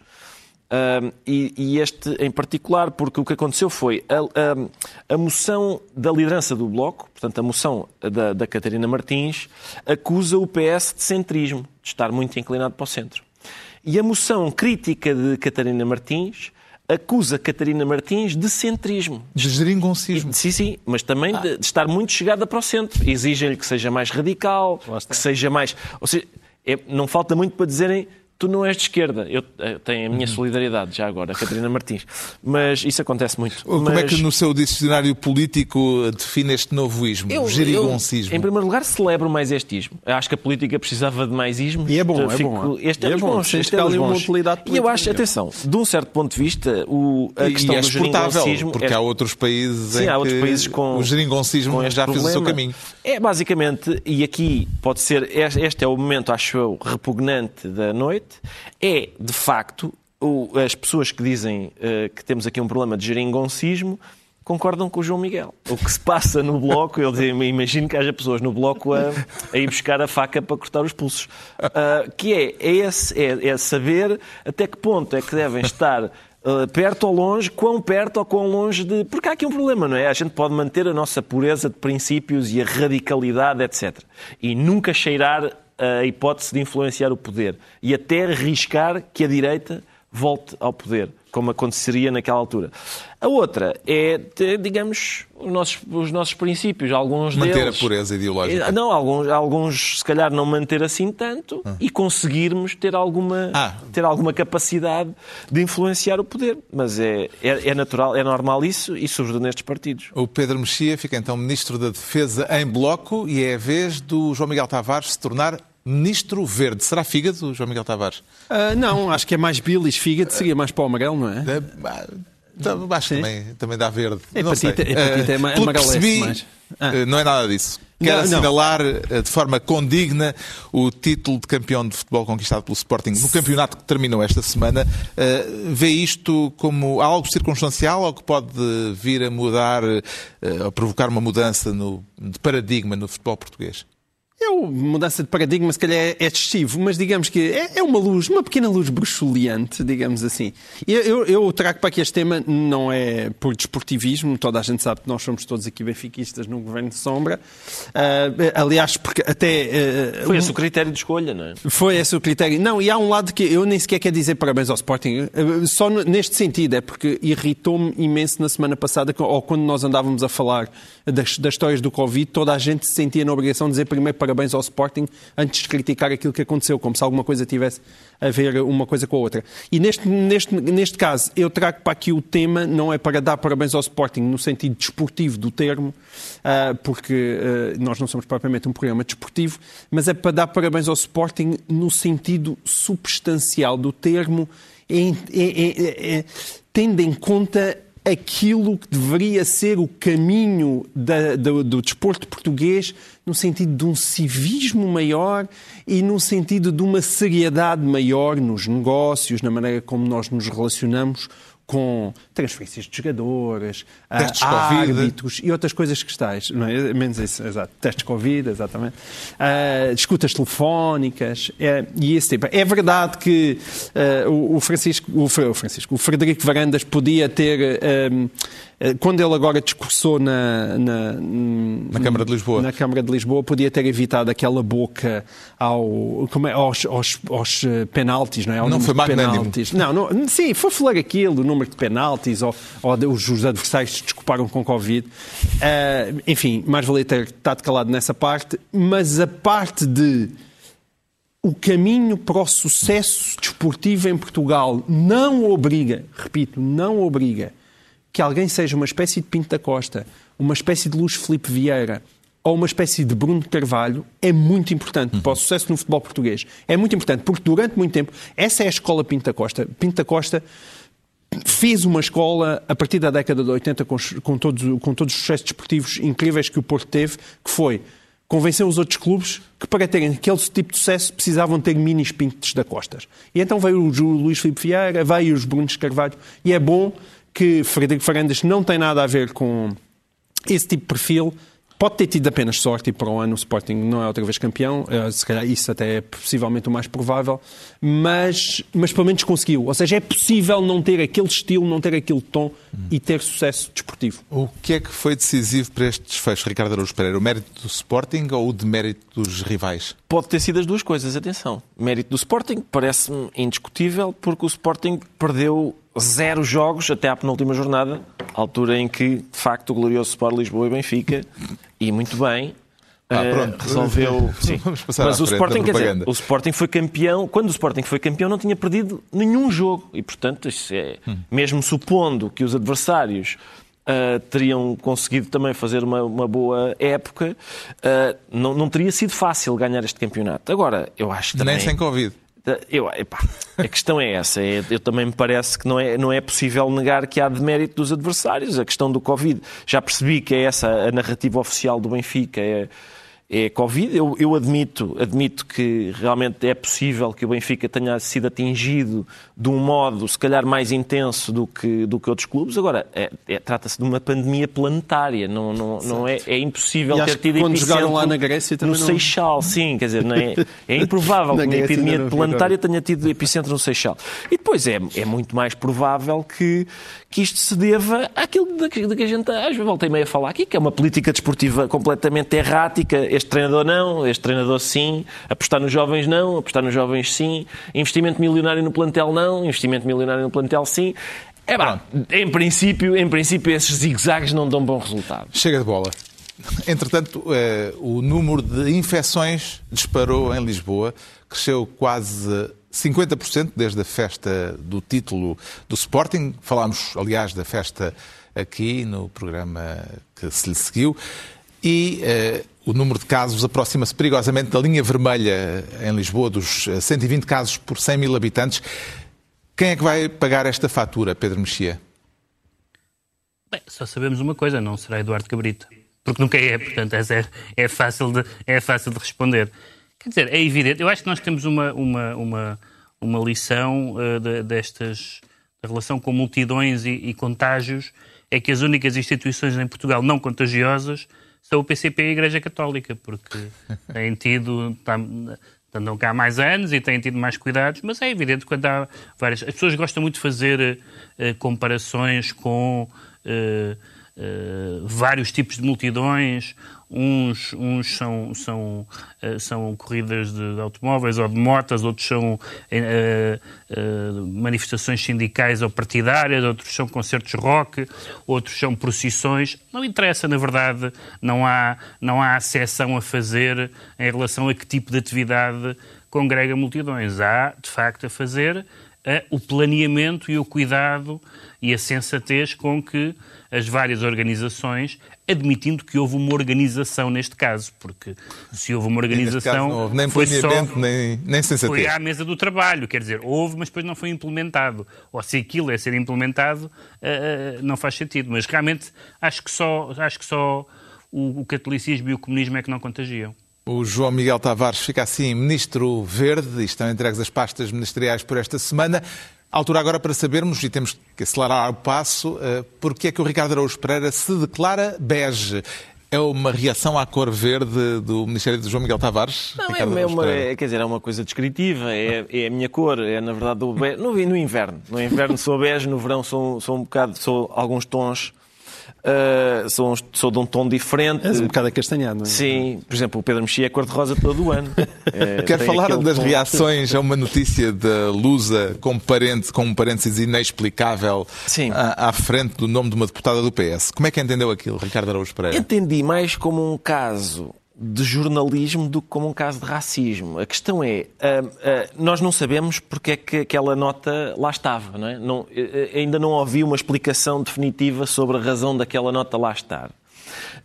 Speaker 2: e, e, este em particular, porque o que aconteceu foi a, a, a moção da liderança do Bloco, portanto, a moção da, da Catarina Martins, acusa o PS de centrismo, de estar muito inclinado para o centro. E a moção crítica de Catarina Martins acusa Catarina Martins de centrismo.
Speaker 1: De geringoncismo.
Speaker 2: Sim, sim, mas também ah. de, de, estar muito chegada para o centro. Exigem-lhe que seja mais radical, que seja mais... Ou seja, é, não falta muito para dizerem tu não és de esquerda. Eu, eu tenho a minha uhum. solidariedade já agora, Catarina Martins. Mas isso acontece muito.
Speaker 1: Como
Speaker 2: mas...
Speaker 1: é que no seu dicionário político define este novo ismo, eu, gerigoncismo?
Speaker 2: Eu, em primeiro lugar, celebro mais este ismo. Acho que a política precisava de mais ismos.
Speaker 5: E é bom, é bom.
Speaker 2: Este é, é bom, bons, este é uma utilidade política. E eu acho, atenção, de um certo ponto de vista, o, a e, questão e é do geringoncismo...
Speaker 1: porque é... há outros países Sim, em há outros países com, o geringoncismo já problema. fez o seu caminho.
Speaker 2: É basicamente, e aqui pode ser, este é o momento, acho eu, repugnante da noite, é, de facto, as pessoas que dizem uh, que temos aqui um problema de geringoncismo concordam com o João Miguel. O que se passa no bloco, eu imagino que haja pessoas no bloco a, a ir buscar a faca para cortar os pulsos. Uh, que é, é, esse, é, é, saber até que ponto é que devem estar uh, perto ou longe, quão perto ou quão longe de. Porque há aqui um problema, não é? A gente pode manter a nossa pureza de princípios e a radicalidade, etc. E nunca cheirar a hipótese de influenciar o poder e até arriscar que a direita volte ao poder, como aconteceria naquela altura. A outra é, digamos, os nossos, os nossos princípios, alguns
Speaker 1: manter
Speaker 2: deles...
Speaker 1: Manter a pureza ideológica.
Speaker 2: Eh, não, alguns, alguns se calhar não manter assim tanto ah. e conseguirmos ter alguma, ah. ter alguma capacidade de influenciar o poder. Mas é, é, é, natural, é normal isso e sobretudo nestes partidos.
Speaker 1: O Pedro Mexia fica então Ministro da Defesa em bloco e é a vez do João Miguel Tavares se tornar Ministro Verde. Será fígado, João Miguel Tavares?
Speaker 5: Uh, não, acho que é mais bilis. Fígado seria mais para o amarelo, não é?
Speaker 1: Uh, acho que também, também dá verde.
Speaker 5: Hepatite, hepatite é, é amarelece
Speaker 1: mais. Ah. Eh, não é nada disso. Quero não, assinalar não. Eh, de forma condigna o título de campeão de futebol conquistado pelo Sporting no campeonato que terminou esta semana. Uh, vê isto como algo circunstancial ou que pode vir a mudar, uh, a provocar uma mudança no, de paradigma no futebol português?
Speaker 5: É uma mudança de paradigma, se calhar é, excessivo, mas digamos que é, é uma luz, uma pequena luz bruxuleante, digamos assim. Eu, eu, eu, trago para aqui este tema, não é por desportivismo, toda a gente sabe que nós somos todos aqui benfiquistas no governo de sombra. Uh, aliás, porque até.
Speaker 2: Uh, foi esse o critério de escolha, não é?
Speaker 5: Foi esse o critério. Não, e há um lado que eu nem sequer quero dizer parabéns ao Sporting, uh, só neste sentido, é porque irritou-me imenso na semana passada, ou quando nós andávamos a falar das, das histórias do Covid, toda a gente se sentia na obrigação de dizer primeiro parabéns ao Sporting antes de criticar aquilo que aconteceu, como se alguma coisa tivesse a ver uma coisa com a outra. E neste, neste, neste caso, eu trago para aqui o tema, não é para dar parabéns ao Sporting no sentido desportivo do termo, ah, porque ah, nós não somos propriamente um programa desportivo, mas é para dar parabéns ao Sporting no sentido substancial do termo, tendo em conta aquilo que deveria ser o caminho da, do, do desporto português no sentido de um civismo maior e no sentido de uma seriedade maior nos negócios, na maneira como nós nos relacionamos com transferências de jogadores,
Speaker 1: testes árbitros
Speaker 5: e outras coisas que estáis, não é? Menos isso, exato. Testes Covid, exatamente. Uh, escutas telefónicas é, e esse tipo. É verdade que uh, o, Francisco, o, Francisco, o Frederico Varandas podia ter. Um, quando ele agora discursou na, na,
Speaker 1: na, Câmara de Lisboa,
Speaker 5: na Câmara de Lisboa podia ter evitado aquela boca ao, como é, aos, aos, aos eh, penaltis, não é? Ao
Speaker 1: não foi magnânimo.
Speaker 5: Não, não, sim, foi falar aquilo, o número de penaltis, ou, ou os, os adversários se desculparam com Covid. Uh, enfim, mais valia ter estado calado nessa parte, mas a parte de o caminho para o sucesso desportivo em Portugal não obriga, repito, não obriga que alguém seja uma espécie de Pinto da Costa, uma espécie de Luís Felipe Vieira ou uma espécie de Bruno Carvalho é muito importante uhum. para o sucesso no futebol português. É muito importante, porque durante muito tempo, essa é a escola Pinto da Costa. Pinto da Costa fez uma escola a partir da década de 80 com, com, todos, com todos os sucessos desportivos incríveis que o Porto teve, que foi convencer os outros clubes que para terem aquele tipo de sucesso precisavam ter mini pintos da Costas. E então veio o Luís Filipe Vieira, veio os Brunos Carvalho, e é bom que Frederico Farandas não tem nada a ver com esse tipo de perfil. Pode ter tido apenas sorte e para o ano o Sporting não é outra vez campeão, eh, se calhar isso até é possivelmente o mais provável, mas, mas pelo menos conseguiu. Ou seja, é possível não ter aquele estilo, não ter aquele tom e ter sucesso desportivo.
Speaker 1: O que é que foi decisivo para este desfecho, Ricardo Araújo Pereira? O mérito do Sporting ou o demérito dos rivais?
Speaker 2: Pode ter sido as duas coisas, atenção. Mérito do Sporting parece-me indiscutível porque o Sporting perdeu zero jogos até à penúltima jornada, altura em que, de facto, o glorioso Sport Lisboa e Benfica, e muito bem,
Speaker 1: ah, pronto.
Speaker 2: resolveu. Sim. Vamos passar Mas o Sporting, quer dizer, o Sporting foi campeão. Quando o Sporting foi campeão, não tinha perdido nenhum jogo. E, portanto, é, hum. mesmo supondo que os adversários uh, teriam conseguido também fazer uma, uma boa época, uh, não, não teria sido fácil ganhar este campeonato. Agora, eu acho que também.
Speaker 1: Nem sem Covid.
Speaker 2: Eu, epá, a questão é essa. É, eu também me parece que não é, não é possível negar que há demérito dos adversários. A questão do Covid. Já percebi que é essa a narrativa oficial do Benfica. É, é Covid. Eu, eu, admito, admito que realmente é possível que o Benfica tenha sido atingido de um modo, se calhar, mais intenso do que, do que outros clubes. Agora, é, é, trata-se de uma pandemia planetária. Não, não, não é, é impossível ter tido
Speaker 5: quando jogaram lá na Grécia também
Speaker 2: No não... Seixal, sim. Quer dizer, não é, é improvável que uma epidemia planetária tenha tido epicentro no Seixal. E depois é, é muito mais provável que, que isto se deva àquilo de que, de que a gente às vezes voltei meio a falar aqui, que é uma política desportiva completamente errática. Este treinador não, este treinador sim, apostar nos jovens não, apostar nos jovens sim, investimento milionário no plantel não, investimento milionário no plantel sim. É bom, em princípio, em princípio esses zigue-zagues não dão bom resultado.
Speaker 1: Chega de bola. Entretanto, eh, o número de infecções disparou em Lisboa, cresceu quase 50% desde a festa do título do Sporting. Falámos, aliás, da festa aqui no programa que se lhe seguiu. E uh, o número de casos aproxima-se perigosamente da linha vermelha em Lisboa, dos 120 casos por 100 mil habitantes. Quem é que vai pagar esta fatura, Pedro Mexia?
Speaker 4: Bem, só sabemos uma coisa, não será Eduardo Cabrita. Porque nunca é, portanto, é, é, fácil de, é fácil de responder. Quer dizer, é evidente. Eu acho que nós temos uma, uma, uma, uma lição uh, de, destas da relação com multidões e, e, contágios. É que as únicas instituições em Portugal não contagiosas são o PCP e a Igreja Católica, porque têm tido, andam cá há mais anos e têm tido mais cuidados, mas é evidente que quando há várias. As pessoas gostam muito de fazer uh, comparações com uh, uh, vários tipos de multidões. Uns, uns são, são, são corridas de automóveis ou de motas, outros são manifestações sindicais ou partidárias, outros são concertos rock, outros são procissões. Não interessa, na verdade, não há, não há acessão a fazer em relação a que tipo de atividade congrega multidões. Há, de facto, a fazer o planeamento e o cuidado e a sensatez com que as várias organizações, admitindo que houve uma organização neste caso, porque se houve uma organização.
Speaker 1: não houve nem foi planeamento, só, nem, nem sensatez.
Speaker 4: Foi à mesa do trabalho, quer dizer, houve, mas depois não foi implementado. Ou se aquilo é ser implementado, uh, não faz sentido. Mas realmente acho que só, acho que só o, o catolicismo e o comunismo é que não contagiam.
Speaker 1: O João Miguel Tavares fica assim ministro verde e estão entregues as pastas ministeriais por esta semana. A altura agora para sabermos, e temos que acelerar o passo, eh, porque é que o Ricardo Araújo Pereira se declara bege. É uma reação à cor verde do Ministério de João Miguel Tavares?
Speaker 2: Não, é, é, uma, é, quer dizer, é uma coisa descritiva, é, é a minha cor, é na verdade o bege. No, no inverno. No inverno sou bege, no verão sou, sou um bocado, sou alguns tons Uh, sou, sou de um tom diferente.
Speaker 5: És um bocado acastanhado, não é?
Speaker 2: Sim, por exemplo, o Pedro Mexia é cor-de-rosa todo o ano.
Speaker 1: Uh, Quero falar das tom... reações a uma notícia da Lusa com, parente, com um parênteses inexplicável à, à, frente do nome de uma deputada do PS. Como é que entendeu aquilo, Ricardo Araújo Pereira?
Speaker 2: Entendi mais como um caso de jornalismo do que como um caso de racismo. A questão é, uh, uh, nós não sabemos porque é que aquela nota lá estava, não é? Não, uh, ainda não ouvi uma explicação definitiva sobre a razão daquela nota lá estar.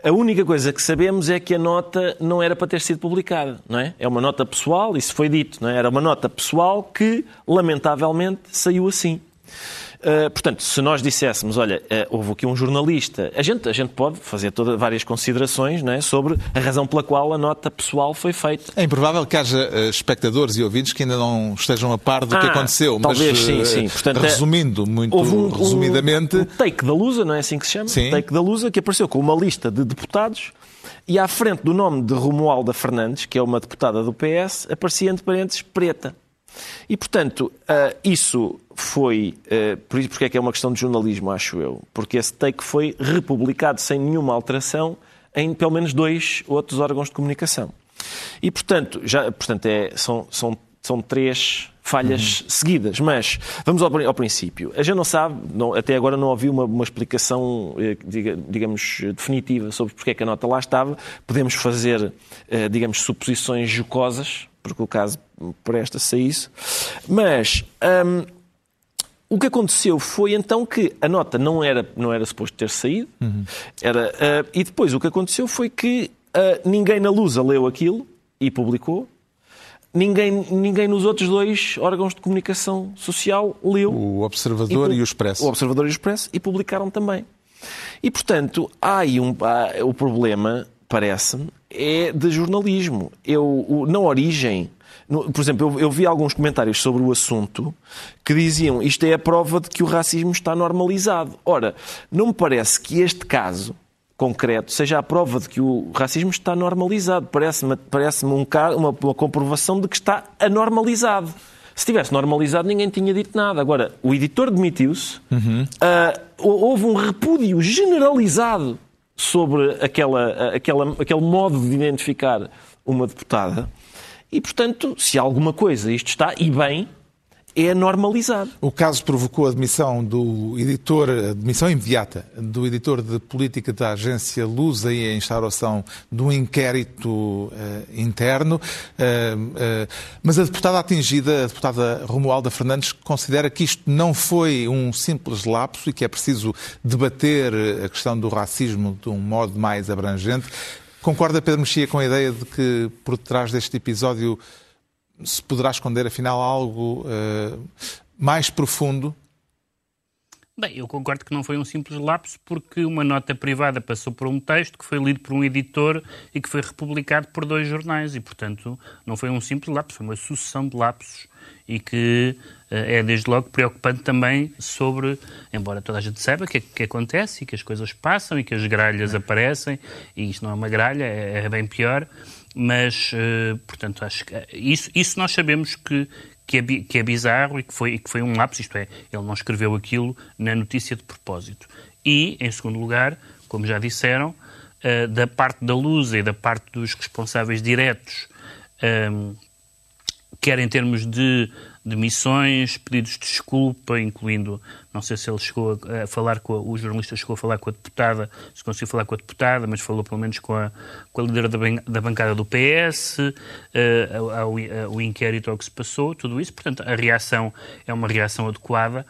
Speaker 2: A única coisa que sabemos é que a nota não era para ter sido publicada, não é? É uma nota pessoal, isso foi dito, não é? Era uma nota pessoal que, lamentavelmente, saiu assim. Uh, portanto, se nós disséssemos, olha, uh, houve aqui um jornalista, a gente, a gente pode fazer toda, várias considerações não é, sobre a razão pela qual a nota pessoal foi feita.
Speaker 1: É improvável que haja uh, espectadores e ouvintes que ainda não estejam a par do ah, que aconteceu,
Speaker 2: talvez, mas sim, sim. Portanto,
Speaker 1: resumindo muito houve um, resumidamente...
Speaker 2: Um, um take da Lusa, não é assim que se chama? Sim. Take da Lusa, que apareceu com uma lista de deputados e à frente do nome de Romualda Fernandes, que é uma deputada do PS, aparecia entre parênteses preta. E, portanto, uh, isso foi. Uh, por isso, porque é que é uma questão de jornalismo, acho eu. Porque esse take foi republicado sem nenhuma alteração em pelo menos dois outros órgãos de comunicação. E, portanto, já, portanto é, são, são, são três falhas uhum. seguidas. Mas vamos ao, ao, princípio. A gente não sabe, não, até agora não ouvi uma, uma explicação, eh, digamos, definitiva sobre porque é que a nota lá estava. Podemos fazer, digamos, suposições jocosas porque o caso presta se a isso. Mas um, o que aconteceu foi então que a nota não era, não era suposto ter saído, uhum. era, uh, e depois o que aconteceu foi que uh, ninguém na Lusa leu aquilo e publicou. Ninguém, ninguém nos outros dois órgãos de comunicação social leu.
Speaker 1: O Observador e, e o Expresso.
Speaker 2: O Observador e o Expresso e publicaram também. E, portanto, há aí um, há, o problema parece-me, é de jornalismo. Eu, na origem, no, por exemplo, eu, eu, vi alguns comentários sobre o assunto que diziam isto é a prova de que o racismo está normalizado. Ora, não me parece que este caso concreto seja a prova de que o racismo está normalizado. Parece-me parece um, uma, uma comprovação de que está anormalizado. Se tivesse normalizado, ninguém tinha dito nada. Agora, o editor demitiu-se, uhum. uh, houve um repúdio generalizado sobre aquela, aquela, aquele modo de identificar uma deputada. E, portanto, se alguma coisa isto está, e bem, é normalizado.
Speaker 1: O caso provocou a demissão do editor, a demissão imediata do editor de política da agência Lusa e a instauração de um inquérito uh, interno. Uh, uh, mas a deputada atingida, a deputada Romualda Fernandes, considera que isto não foi um simples lapso e que é preciso debater a questão do racismo de um modo mais abrangente. Concorda, Pedro Mexia, com a ideia de que por detrás deste episódio se poderá esconder, afinal, algo uh, mais profundo?
Speaker 4: Bem, eu concordo que não foi um simples lapso, porque uma nota privada passou por um texto que foi lido por um editor e que foi republicado por dois jornais, e, portanto, não foi um simples lapso, foi uma sucessão de lapsos. E que uh, é, desde logo, preocupante também sobre, embora toda a gente saiba o que, que acontece e que as coisas passam e que as gralhas aparecem, e isto não é uma gralha, é, é bem pior, mas, uh, portanto, acho que isso, isso nós sabemos que, que é, que é bizarro e que, foi, e que foi um lapso, isto é, ele não escreveu aquilo na notícia de propósito. E, em segundo lugar, como já disseram, uh, da parte da Lusa e da parte dos responsáveis diretos, quer em termos de demissões, pedidos de desculpa, incluindo, não sei se ele chegou a, falar com a, o jornalista chegou a falar com a deputada, se conseguiu falar com a deputada, mas falou pelo menos com a, com a líder da, da bancada do PS, uh, ao, ao inquérito ao que se passou, tudo isso. Portanto, a reação é uma reação adequada.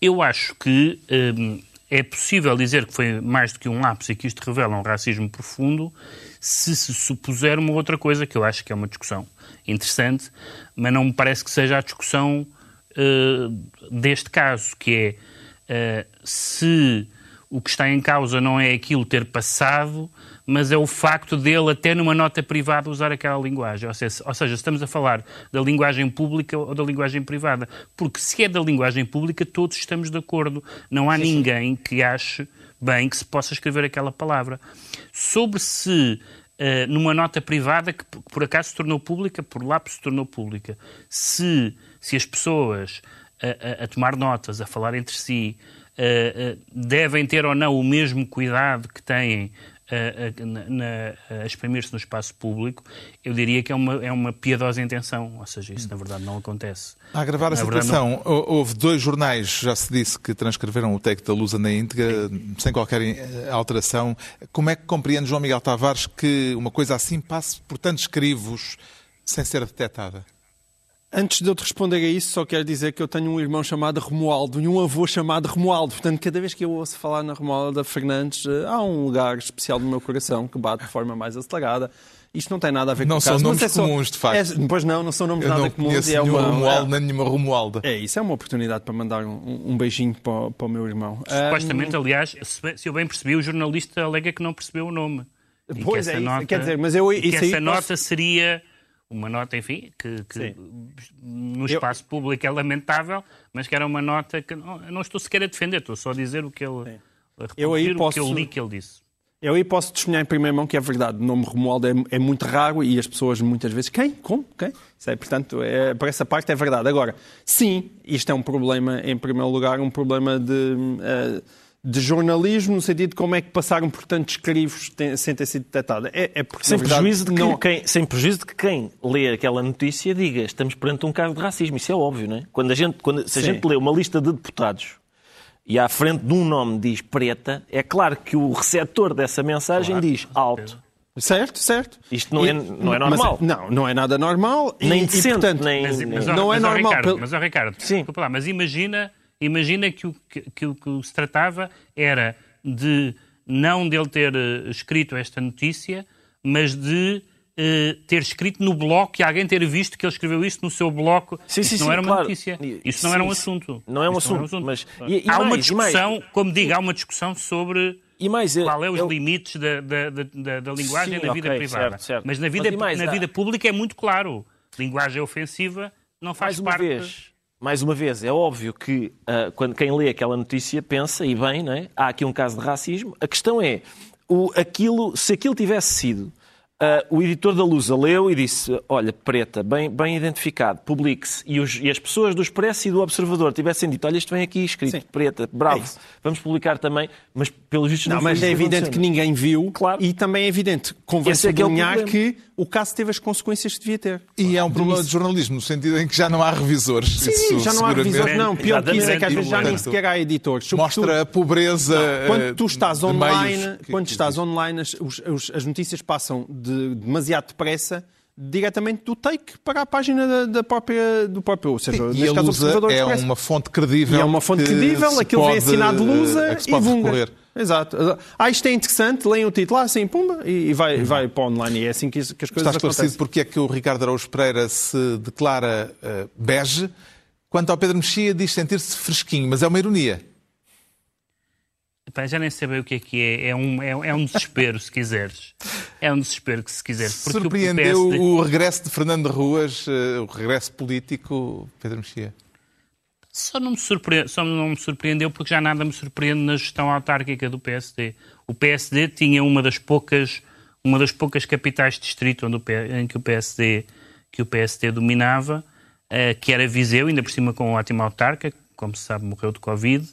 Speaker 4: Eu acho que um, eh, é possível dizer que foi mais do que um lapso e que isto revela um racismo profundo se se supuser uma outra coisa, que eu acho que é uma discussão interessante, mas não me parece que seja a discussão uh, deste caso, que é uh, se o que está em causa não é aquilo ter passado, mas é o facto dele, até numa nota privada, usar aquela linguagem. Ou seja, ou seja, estamos a falar da linguagem pública ou da linguagem privada. Porque se é da linguagem pública, todos estamos de acordo. Não há ninguém que ache bem que se possa escrever aquela palavra. Sobre se Uh, numa nota privada que por acaso se tornou pública, por lá se tornou pública. Se, se as pessoas a, a, a tomar notas, a falar entre si, uh, uh, devem ter ou não o mesmo cuidado que têm a, a, a exprimir-se no espaço público, eu diria que é uma, é uma piedosa intenção, ou seja, isso na verdade não acontece.
Speaker 1: A agravar a situação, não... houve dois jornais, já se disse, que transcreveram o texto da Lusa na íntegra, Sim. sem qualquer eh, alteração. Como é que compreende João Miguel Tavares que uma coisa assim passe por tantos crivos sem ser detectada?
Speaker 5: Antes de eu te responder a isso, só quero dizer que eu tenho um irmão chamado Romualdo e um avô chamado Romualdo. Portanto, cada vez que eu ouço falar na Romualda Fernandes, eh, há um lugar especial no meu coração que bate de forma mais acelerada. Isto não tem nada a ver
Speaker 1: não
Speaker 5: com
Speaker 1: o caso. Não são nomes é só... comuns, de facto.
Speaker 5: É, pois não, não são nomes
Speaker 1: eu
Speaker 5: nada
Speaker 1: não
Speaker 5: comuns.
Speaker 1: É uma Romualdo, nem nenhuma Romualda.
Speaker 5: É, isso é uma oportunidade para mandar um, um beijinho para, para, o meu irmão.
Speaker 4: Supostamente, um... aliás, se eu bem percebi, o jornalista alega que não percebeu o nome.
Speaker 5: Pois é, nota, quer dizer, mas eu...
Speaker 4: E que essa nota posso... seria uma nota, enfim, que, que no espaço eu... público é lamentável, mas que era uma nota que não, não estou sequer a defender, estou só a dizer o que ele, eu aí posso... o que eu li que ele disse.
Speaker 5: Eu aí posso testemunhar em primeira mão que é verdade. O nome Romualdo é, é, muito raro e as pessoas muitas vezes. Quem? Como? Quem? É, portanto, é, por essa parte é verdade. Agora, sim, isto é um problema, em primeiro lugar, um problema de. Uh, de jornalismo, no sentido de como é que passaram por tantos crivos sem ter sido detectada. É, é porque,
Speaker 2: sem, verdade, prejuízo de que não... quem, sem prejuízo de que quem lê aquela notícia diga estamos perante um caso de racismo. Isso é óbvio, não é? Quando a gente, quando, se a Sim. gente lê uma lista de deputados e à frente de um nome diz preta, é claro que o receptor dessa mensagem claro. diz alto.
Speaker 5: Certo, certo.
Speaker 2: Isto não, é, não é normal.
Speaker 5: Mas, não, não é nada normal.
Speaker 2: Nem e, decente, e, portanto, nem...
Speaker 4: Mas, mas, não é mas, normal. Ricardo, mas, Ricardo, Sim. Lá, mas imagina Imagina que o que, que, que se tratava era de não dele ter uh, escrito esta notícia, mas de uh, ter escrito no bloco e alguém ter visto que ele escreveu isso no seu bloco.
Speaker 2: Sim,
Speaker 4: isso
Speaker 2: sim,
Speaker 4: não
Speaker 2: sim,
Speaker 4: era
Speaker 2: uma
Speaker 4: notícia. Isso não
Speaker 2: sim,
Speaker 4: era um assunto.
Speaker 2: Não é um assunto. Não é um assunto. Mas,
Speaker 4: e, e há mais, uma discussão, como digo, há uma discussão sobre e mais, qual é os eu... limites da, da, da, da linguagem na vida okay, privada. Certo, certo. Mas na vida, mas mais, na vida pública é muito claro. Linguagem ofensiva não faz
Speaker 2: mais
Speaker 4: parte...
Speaker 2: Vez mais uma vez, é óbvio que uh, quando quem lê aquela notícia pensa, e bem, não é? há aqui um caso de racismo. A questão é, o, aquilo, se aquilo tivesse sido Uh, o editor da Lusa leu e disse: Olha, preta, bem, bem identificado, publique-se. E, e, as pessoas do Expresso e do Observador tivessem dito: Olha, isto vem aqui escrito, Sim. preta, bravo, é vamos publicar também. Mas, pelos vistos,
Speaker 5: não, não mas é evidente que ninguém viu. Claro. E também é evidente, convém é sublinhar é que, o caso teve as consequências que devia ter.
Speaker 1: E é um problema de jornalismo, no sentido em que já não há revisores.
Speaker 5: Sim, isso, já não há revisores. Não, pior que isso é que às vezes já nem sequer há editores.
Speaker 1: Mostra a pobreza. Não,
Speaker 5: quando tu estás online, quando estás online, as, os, as notícias passam de demasiado depressa diretamente do take para a página da, da própria, do próprio, ou seja,
Speaker 1: e a
Speaker 5: caso,
Speaker 1: Lusa é uma fonte credível.
Speaker 5: E é uma fonte credível, aquilo pode, vem assinado Lusa
Speaker 1: é e
Speaker 5: Vunga. Exato. Ah, isto é interessante, leem o título, ah, sim, pumba, e vai, uhum. vai para online. E é assim que, que as coisas
Speaker 1: Está esclarecido porque é que o Ricardo Araújo Pereira se declara uh, bege, quanto ao Pedro Mexia diz sentir-se fresquinho, mas é uma ironia.
Speaker 4: Já nem sei bem o que é que é. É um, é, é um desespero, se quiseres. É um desespero que se quiseres.
Speaker 1: Surpreendeu o, PSD... o, regresso de Fernando Ruas, uh, o regresso político, Pedro Mexia?
Speaker 4: Só não, me. Só não me surpreendeu porque já nada me surpreende na gestão autárquica do PSD. O PSD tinha uma das poucas, uma das poucas capitais de distrito onde o, em que o PSD, que o PSD dominava, uh, que era Viseu, ainda por cima com um ótimo autarca, como se sabe, morreu de Covid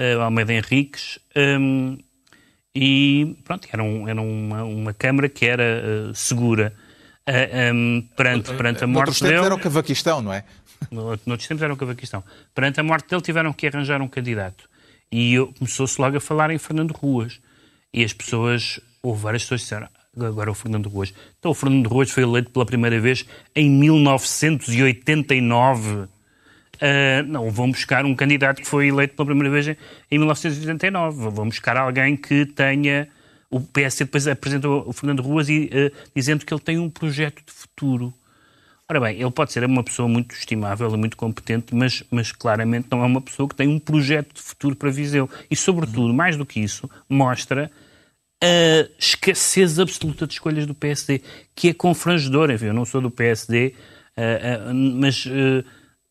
Speaker 4: uh, Almeida Henriques, um, e pronto, era, um, era uma, uma Câmara que era uh, segura um, perante, perante a morte
Speaker 1: dele. era o Cavaquistão, não é?
Speaker 4: Noutros tempos era o Cavaquistão. Perante a morte dele tiveram que arranjar um candidato. E começou-se logo a falar em Fernando Ruas. E as pessoas, houve várias pessoas que disseram, agora o Fernando Ruas. Então o Fernando Ruas foi eleito pela primeira vez em 1989. Uh, não, vão buscar um candidato que foi eleito pela primeira vez em 1989. Vão buscar alguém que tenha. O PSD depois apresentou o Fernando Ruas e, uh, dizendo que ele tem um projeto de futuro. Ora bem, ele pode ser uma pessoa muito estimável e muito competente, mas, mas claramente não é uma pessoa que tem um projeto de futuro para Viseu. E, sobretudo, mais do que isso, mostra a escassez absoluta de escolhas do PSD, que é confrangedora. Enfim, eu não sou do PSD, uh, mas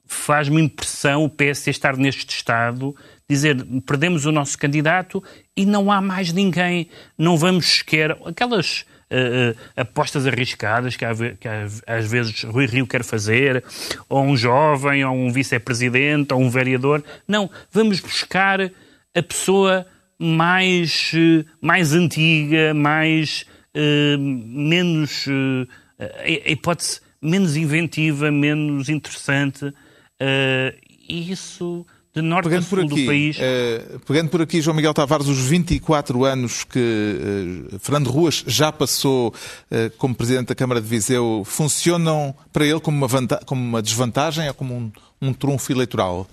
Speaker 4: faz-me impressão o PS estar neste estado, dizer perdemos o nosso candidato e não há mais ninguém, não vamos sequer. Aquelas uh, uh, apostas arriscadas que, há, que às vezes Rui Rio quer fazer, ou um jovem, ou um vice-presidente, ou um vereador. Não, vamos buscar a pessoa mais, uh, mais antiga, mais. menos. a hipótese menos inventiva, menos interessante Uh, isso de norte pegando a sul aqui, do país. Uh,
Speaker 1: pegando por aqui, João Miguel Tavares, os 24 anos que uh, Fernando Ruas já passou uh, como Presidente da Câmara de Viseu, funcionam para ele como uma, como uma desvantagem ou como um, um trunfo eleitoral?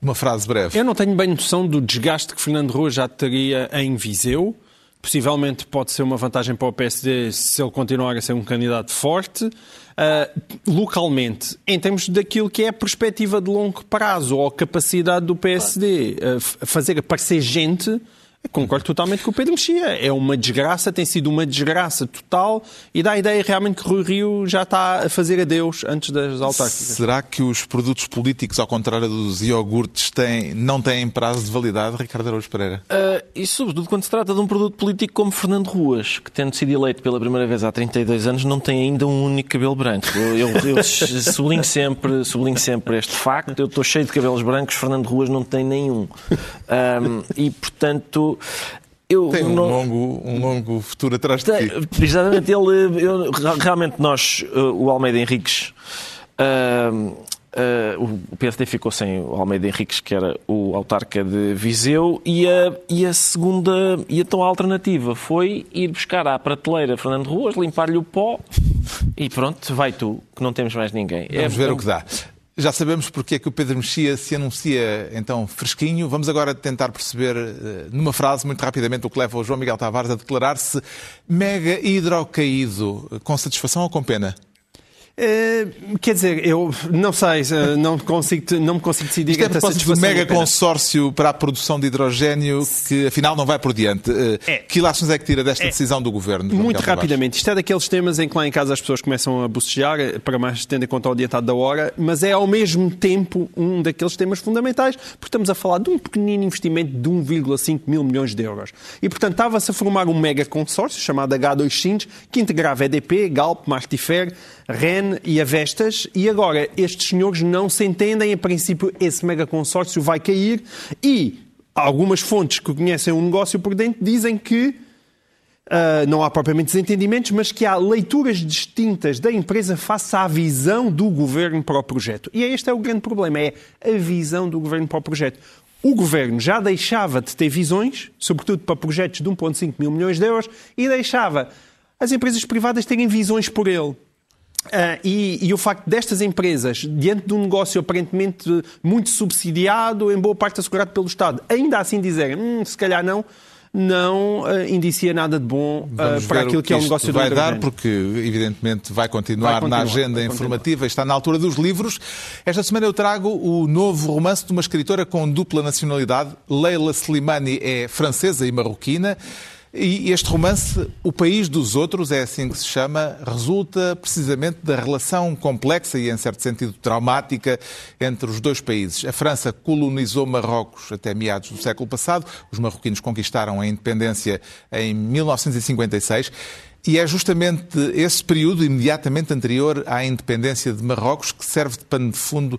Speaker 1: Uma frase breve.
Speaker 5: Eu não tenho bem noção do desgaste que Fernando Ruas já teria em Viseu. Possivelmente pode ser uma vantagem para o PSD se ele continuar a ser um candidato forte uh, localmente, em termos daquilo que é a perspectiva de longo prazo ou a capacidade do PSD uh, ah, fazer aparecer gente Concordo totalmente com o Pedro Mexia. É uma desgraça, tem sido uma desgraça total e dá a ideia realmente que Rui Rio já está a fazer adeus antes das autárquicas.
Speaker 1: Será que os produtos políticos, ao contrário dos iogurtes, têm, não têm prazo de validade, Ricardo Araújo Pereira? Uh,
Speaker 2: e sobretudo quando se trata de um produto político como Fernando Ruas, que tendo sido eleito pela primeira vez há 32 anos, não tem ainda um único cabelo branco. Eu, eu, eu sublinho, sempre, sublinho sempre este facto. Eu estou cheio de cabelos brancos, Fernando Ruas não tem nenhum. Um, e, portanto,
Speaker 1: eu Tem um, não... longo, um longo futuro atrás de Tem,
Speaker 2: ti. Exatamente, ele, eu, realmente nós, eh, o Almeida Henriques, uh, uh, o PSD ficou sem o Almeida Henriques, que era o autarca de Viseu, e a, e a segunda, e então a alternativa foi ir buscar à prateleira Fernando Ruas, limpar-lhe o pó e pronto, vai tu, que não temos mais ninguém.
Speaker 1: Vamos é, ver o que dá. Já sabemos porque é que o Pedro Mexia se anuncia então fresquinho. Vamos agora tentar perceber, eh, numa frase, muito rapidamente, o que leva o João Miguel Tavares a declarar-se mega hidrocaído. Com satisfação ou com pena?
Speaker 5: Uh, quer dizer, eu não sei, uh, não, consigo, não me consigo decidir
Speaker 1: Isto é propósito do mega consórcio para a produção de hidrogênio que afinal não vai por diante. Uh, é. Que ilações é que tira desta é. decisão do Governo?
Speaker 5: Muito rapidamente. Isto é daqueles temas em que lá em casa as pessoas começam a bocejar, para mais tendo em conta o adiantado da hora, mas é ao mesmo tempo um daqueles temas fundamentais, porque estamos a falar de um pequenino investimento de 1,5 mil milhões de euros. E, portanto, estava-se a formar um mega consórcio chamado H2 que integrava EDP, Galp, Martifer, REN e Avestas, e agora estes senhores não se entendem, em princípio esse mega consórcio vai cair e algumas fontes que conhecem o negócio por dentro dizem que uh, não há propriamente desentendimentos, mas que há leituras distintas da empresa face à visão do governo para o projeto. E este é o grande problema, é a visão do governo para o projeto. O governo já deixava de ter visões, sobretudo para projetos de 1,5 mil milhões de euros, e deixava as empresas privadas terem visões por ele. Uh, e, e, o facto destas empresas, diante de um negócio aparentemente muito subsidiado, em boa parte assegurado pelo Estado, ainda assim dizerem, hum, se calhar não, não uh, indicia nada de bom uh, para aquilo que, que é o negócio
Speaker 1: do vai dar, porque evidentemente vai continuar, vai continuar na agenda informativa, está na altura dos livros. Esta semana eu trago o novo romance de uma escritora com dupla nacionalidade. Leila Slimani é francesa e marroquina. E este romance, O País dos Outros, é assim que se chama, resulta precisamente da relação complexa e, em certo sentido, traumática entre os dois países. A França colonizou Marrocos até meados do século passado, os marroquinos conquistaram a independência em 1956. E é justamente esse período imediatamente anterior à independência de Marrocos que serve de pano de fundo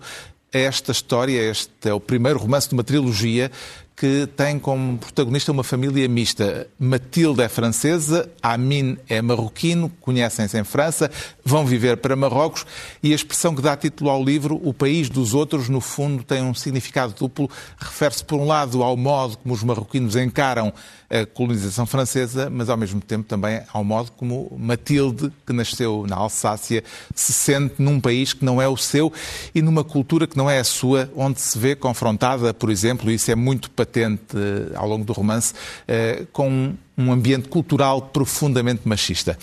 Speaker 1: a esta história. Este é o primeiro romance de uma trilogia que tem como protagonista uma família mista. Matilde é francesa, Amin é marroquino, conhecem-se em França, vão viver para Marrocos e a expressão que dá título ao livro, O País dos Outros, no fundo tem um significado duplo. Refere-se, por um lado, ao modo como os marroquinos encaram a colonização francesa, mas ao mesmo tempo também ao modo como Matilde, que nasceu na Alsácia, se sente num país que não é o seu e numa cultura que não é a sua, onde se vê confrontada, por exemplo, e isso é muito patente eh, ao longo do romance, eh, com um ambiente cultural profundamente machista.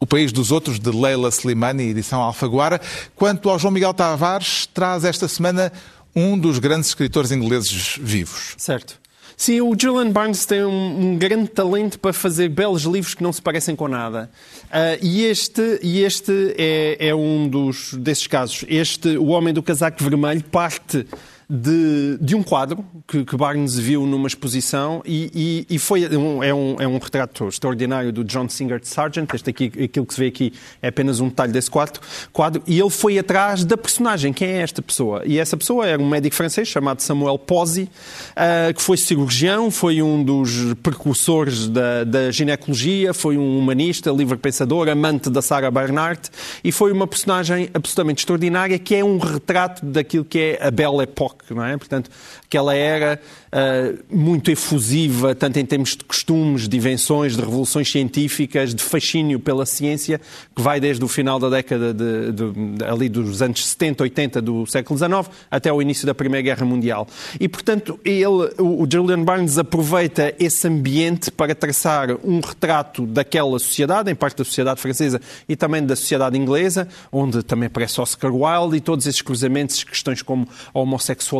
Speaker 1: O País dos Outros, de Leila Slimani, edição Alfaguara. Quanto ao João Miguel Tavares, traz esta semana um dos grandes escritores ingleses vivos.
Speaker 5: Certo. Sim, o Julian Barnes tem um, um, grande talento para fazer belos livros que não se parecem com nada. Uh, e este, e este é, é um dos, desses casos. Este, O Homem do Casaco Vermelho, parte de, de um quadro que, que, Barnes viu numa exposição e, e, e foi um, é, um, é um retrato extraordinário do John Singer Sargent. Este aqui, aquilo que se vê aqui é apenas um detalhe desse quadro, quadro. E ele foi atrás da personagem. Quem é esta pessoa? E essa pessoa era um médico francês chamado Samuel Pozzi, uh, que foi cirurgião, foi um dos precursores da, da ginecologia, foi um humanista, livre-pensador, amante da Sarah Bernhardt e foi uma personagem absolutamente extraordinária que é um retrato daquilo que é a Belle Époque não é? Portanto, que ela era uh, muito efusiva, tanto em termos de costumes, de invenções, de revoluções científicas, de fascínio pela ciência, que vai desde o final da década de, de, de, ali dos anos 70, 80 do século XIX até o início da Primeira Guerra Mundial. E, portanto, ele, o, o Julian Barnes aproveita esse ambiente para traçar um retrato daquela sociedade, em parte da sociedade francesa e também da sociedade inglesa, onde também aparece Oscar Wilde e todos esses cruzamentos, questões como a homossexualidade,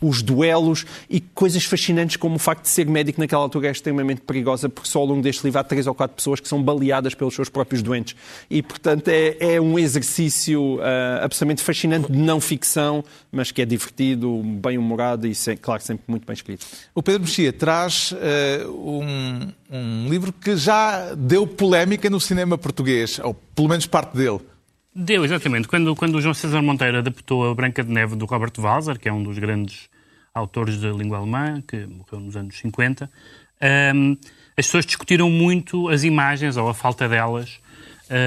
Speaker 5: os duelos e coisas fascinantes como o facto de ser médico naquela altura é extremamente perigosa, porque só ao longo deste livro há três ou quatro pessoas que são baleadas pelos seus próprios doentes. E, portanto, é, é um exercício uh, absolutamente fascinante de não ficção, mas que é divertido, bem-humorado e, claro, sempre muito bem escrito.
Speaker 1: O Pedro Mexia traz uh, um, um livro que já deu polémica no cinema português, ou pelo menos parte dele.
Speaker 4: Deu, exatamente. Quando, quando o João César Monteiro adaptou a Branca de Neve do Robert Walser, que é um dos grandes autores da língua alemã, que morreu nos anos 50, um, as pessoas discutiram muito as imagens, ou a falta delas,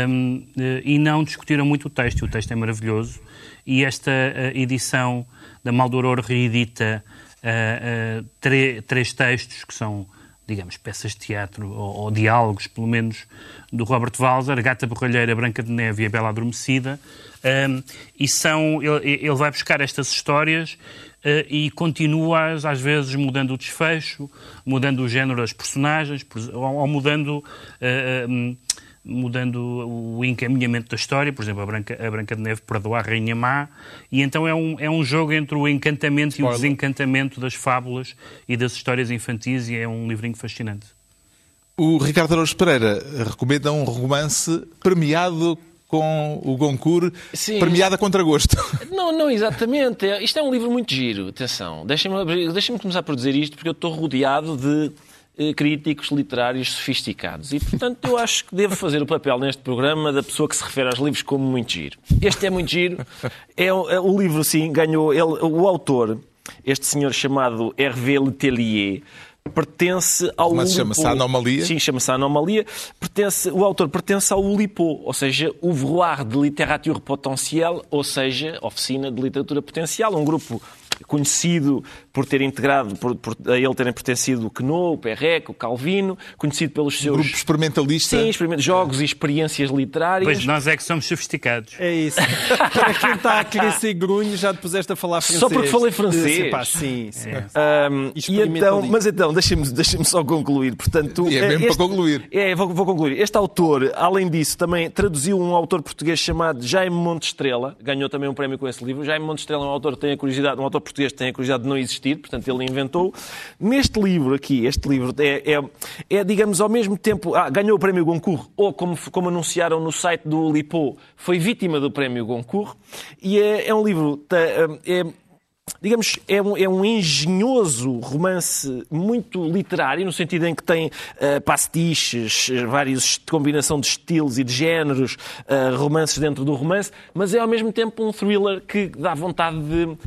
Speaker 4: um, e não discutiram muito o texto. O texto é maravilhoso. E esta uh, edição da Maldoror reedita uh, uh, três textos que são digamos, peças de teatro ou, ou, diálogos, pelo menos, do Robert Walser, Gata Borralheira, Branca de Neve e A Bela Adormecida. Um, e são, ele, ele, vai buscar estas histórias uh, e continua-as, às vezes, mudando o desfecho, mudando o género das personagens, ou, ou mudando. Uh, um, mudando o encaminhamento da história, por exemplo, a Branca, a Branca de Neve perdoa a Rainha Má, e então é um, é um jogo entre o encantamento Spoiler. e o desencantamento das fábulas e das histórias infantis, e é um livrinho fascinante.
Speaker 1: O Ricardo Araújo Pereira recomenda um romance premiado com o Goncourt, Sim, premiado a contragosto.
Speaker 2: Não, não, exatamente. Isto é um livro muito giro. Atenção, deixem-me deixem começar por dizer isto, porque eu estou rodeado de críticos literários sofisticados. E, portanto, eu acho que devo fazer o papel neste programa da pessoa que se refere aos livros como muito giro. Este é muito giro. É, é o livro, sim, ganhou. Ele, o autor, este senhor chamado Hervé Letellier, pertence ao
Speaker 1: Mas chama-se Anomalia?
Speaker 2: Sim, chama-se Anomalia. Pertence, o autor pertence ao Ulipo, ou seja, o Voir de Literature Potentielle, ou seja, Oficina de Literatura Potencial, um grupo conhecido por ter integrado, por, por a ele terem pertencido o Queneau, o Perrec, o Calvino, conhecido pelos seus...
Speaker 1: Grupo experimentalista.
Speaker 2: Sim, experiment... jogos e experiências literárias.
Speaker 4: Pois nós é que somos sofisticados.
Speaker 5: É isso. Para quem está a querer ser grunho, já te puseste a falar francês.
Speaker 2: Só porque falei francês.
Speaker 5: Pá, sim, sim.
Speaker 2: É. Um, e então, mas então, deixem-me deixem só concluir. Portanto,
Speaker 1: e é mesmo
Speaker 2: este,
Speaker 1: para concluir.
Speaker 2: É, vou, vou, concluir. Este autor, além disso, também traduziu um autor português chamado Jaime Monte Estrela, ganhou também um prémio com esse livro. Jaime Monte Estrela é um autor que tem a curiosidade, um autor português que tem a curiosidade de não existir, portanto ele inventou. Neste livro aqui, este livro é, é, é digamos, ao mesmo tempo, ah, ganhou o prémio Goncourt, ou como, como anunciaram no site do Lipo, foi vítima do prémio Goncourt, e é, é um livro, é, digamos, é um, é um engenhoso romance muito literário, no sentido em que tem uh, pastiches, vários combinação de estilos e de géneros, uh, romances dentro do romance, mas é ao mesmo tempo um thriller que dá vontade de, uh,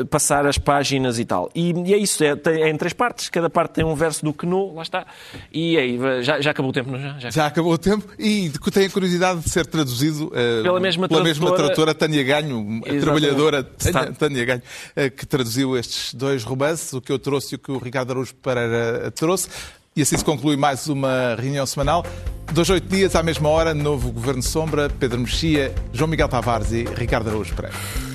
Speaker 2: de passar as páginas e tal. E, e é isso, é, tem, é, em três partes, cada parte tem um verso do Queneau, lá está. E aí, já, já acabou o tempo, não já?
Speaker 1: Já, já acabou o tempo e tem a curiosidade de ser traduzido pela mesma pela tradutora, mesma tradutora Tânia Ganho, trabalhadora Tânia, Tânia Eh, que traduziu estes dois romances, o que eu trouxe e o que o Ricardo Araújo Pereira trouxe. E assim se conclui mais uma reunião semanal. Dois, oito dias, à mesma hora, novo Governo Sombra, Pedro Mexia, João Miguel Tavares e Ricardo Araújo Pereira.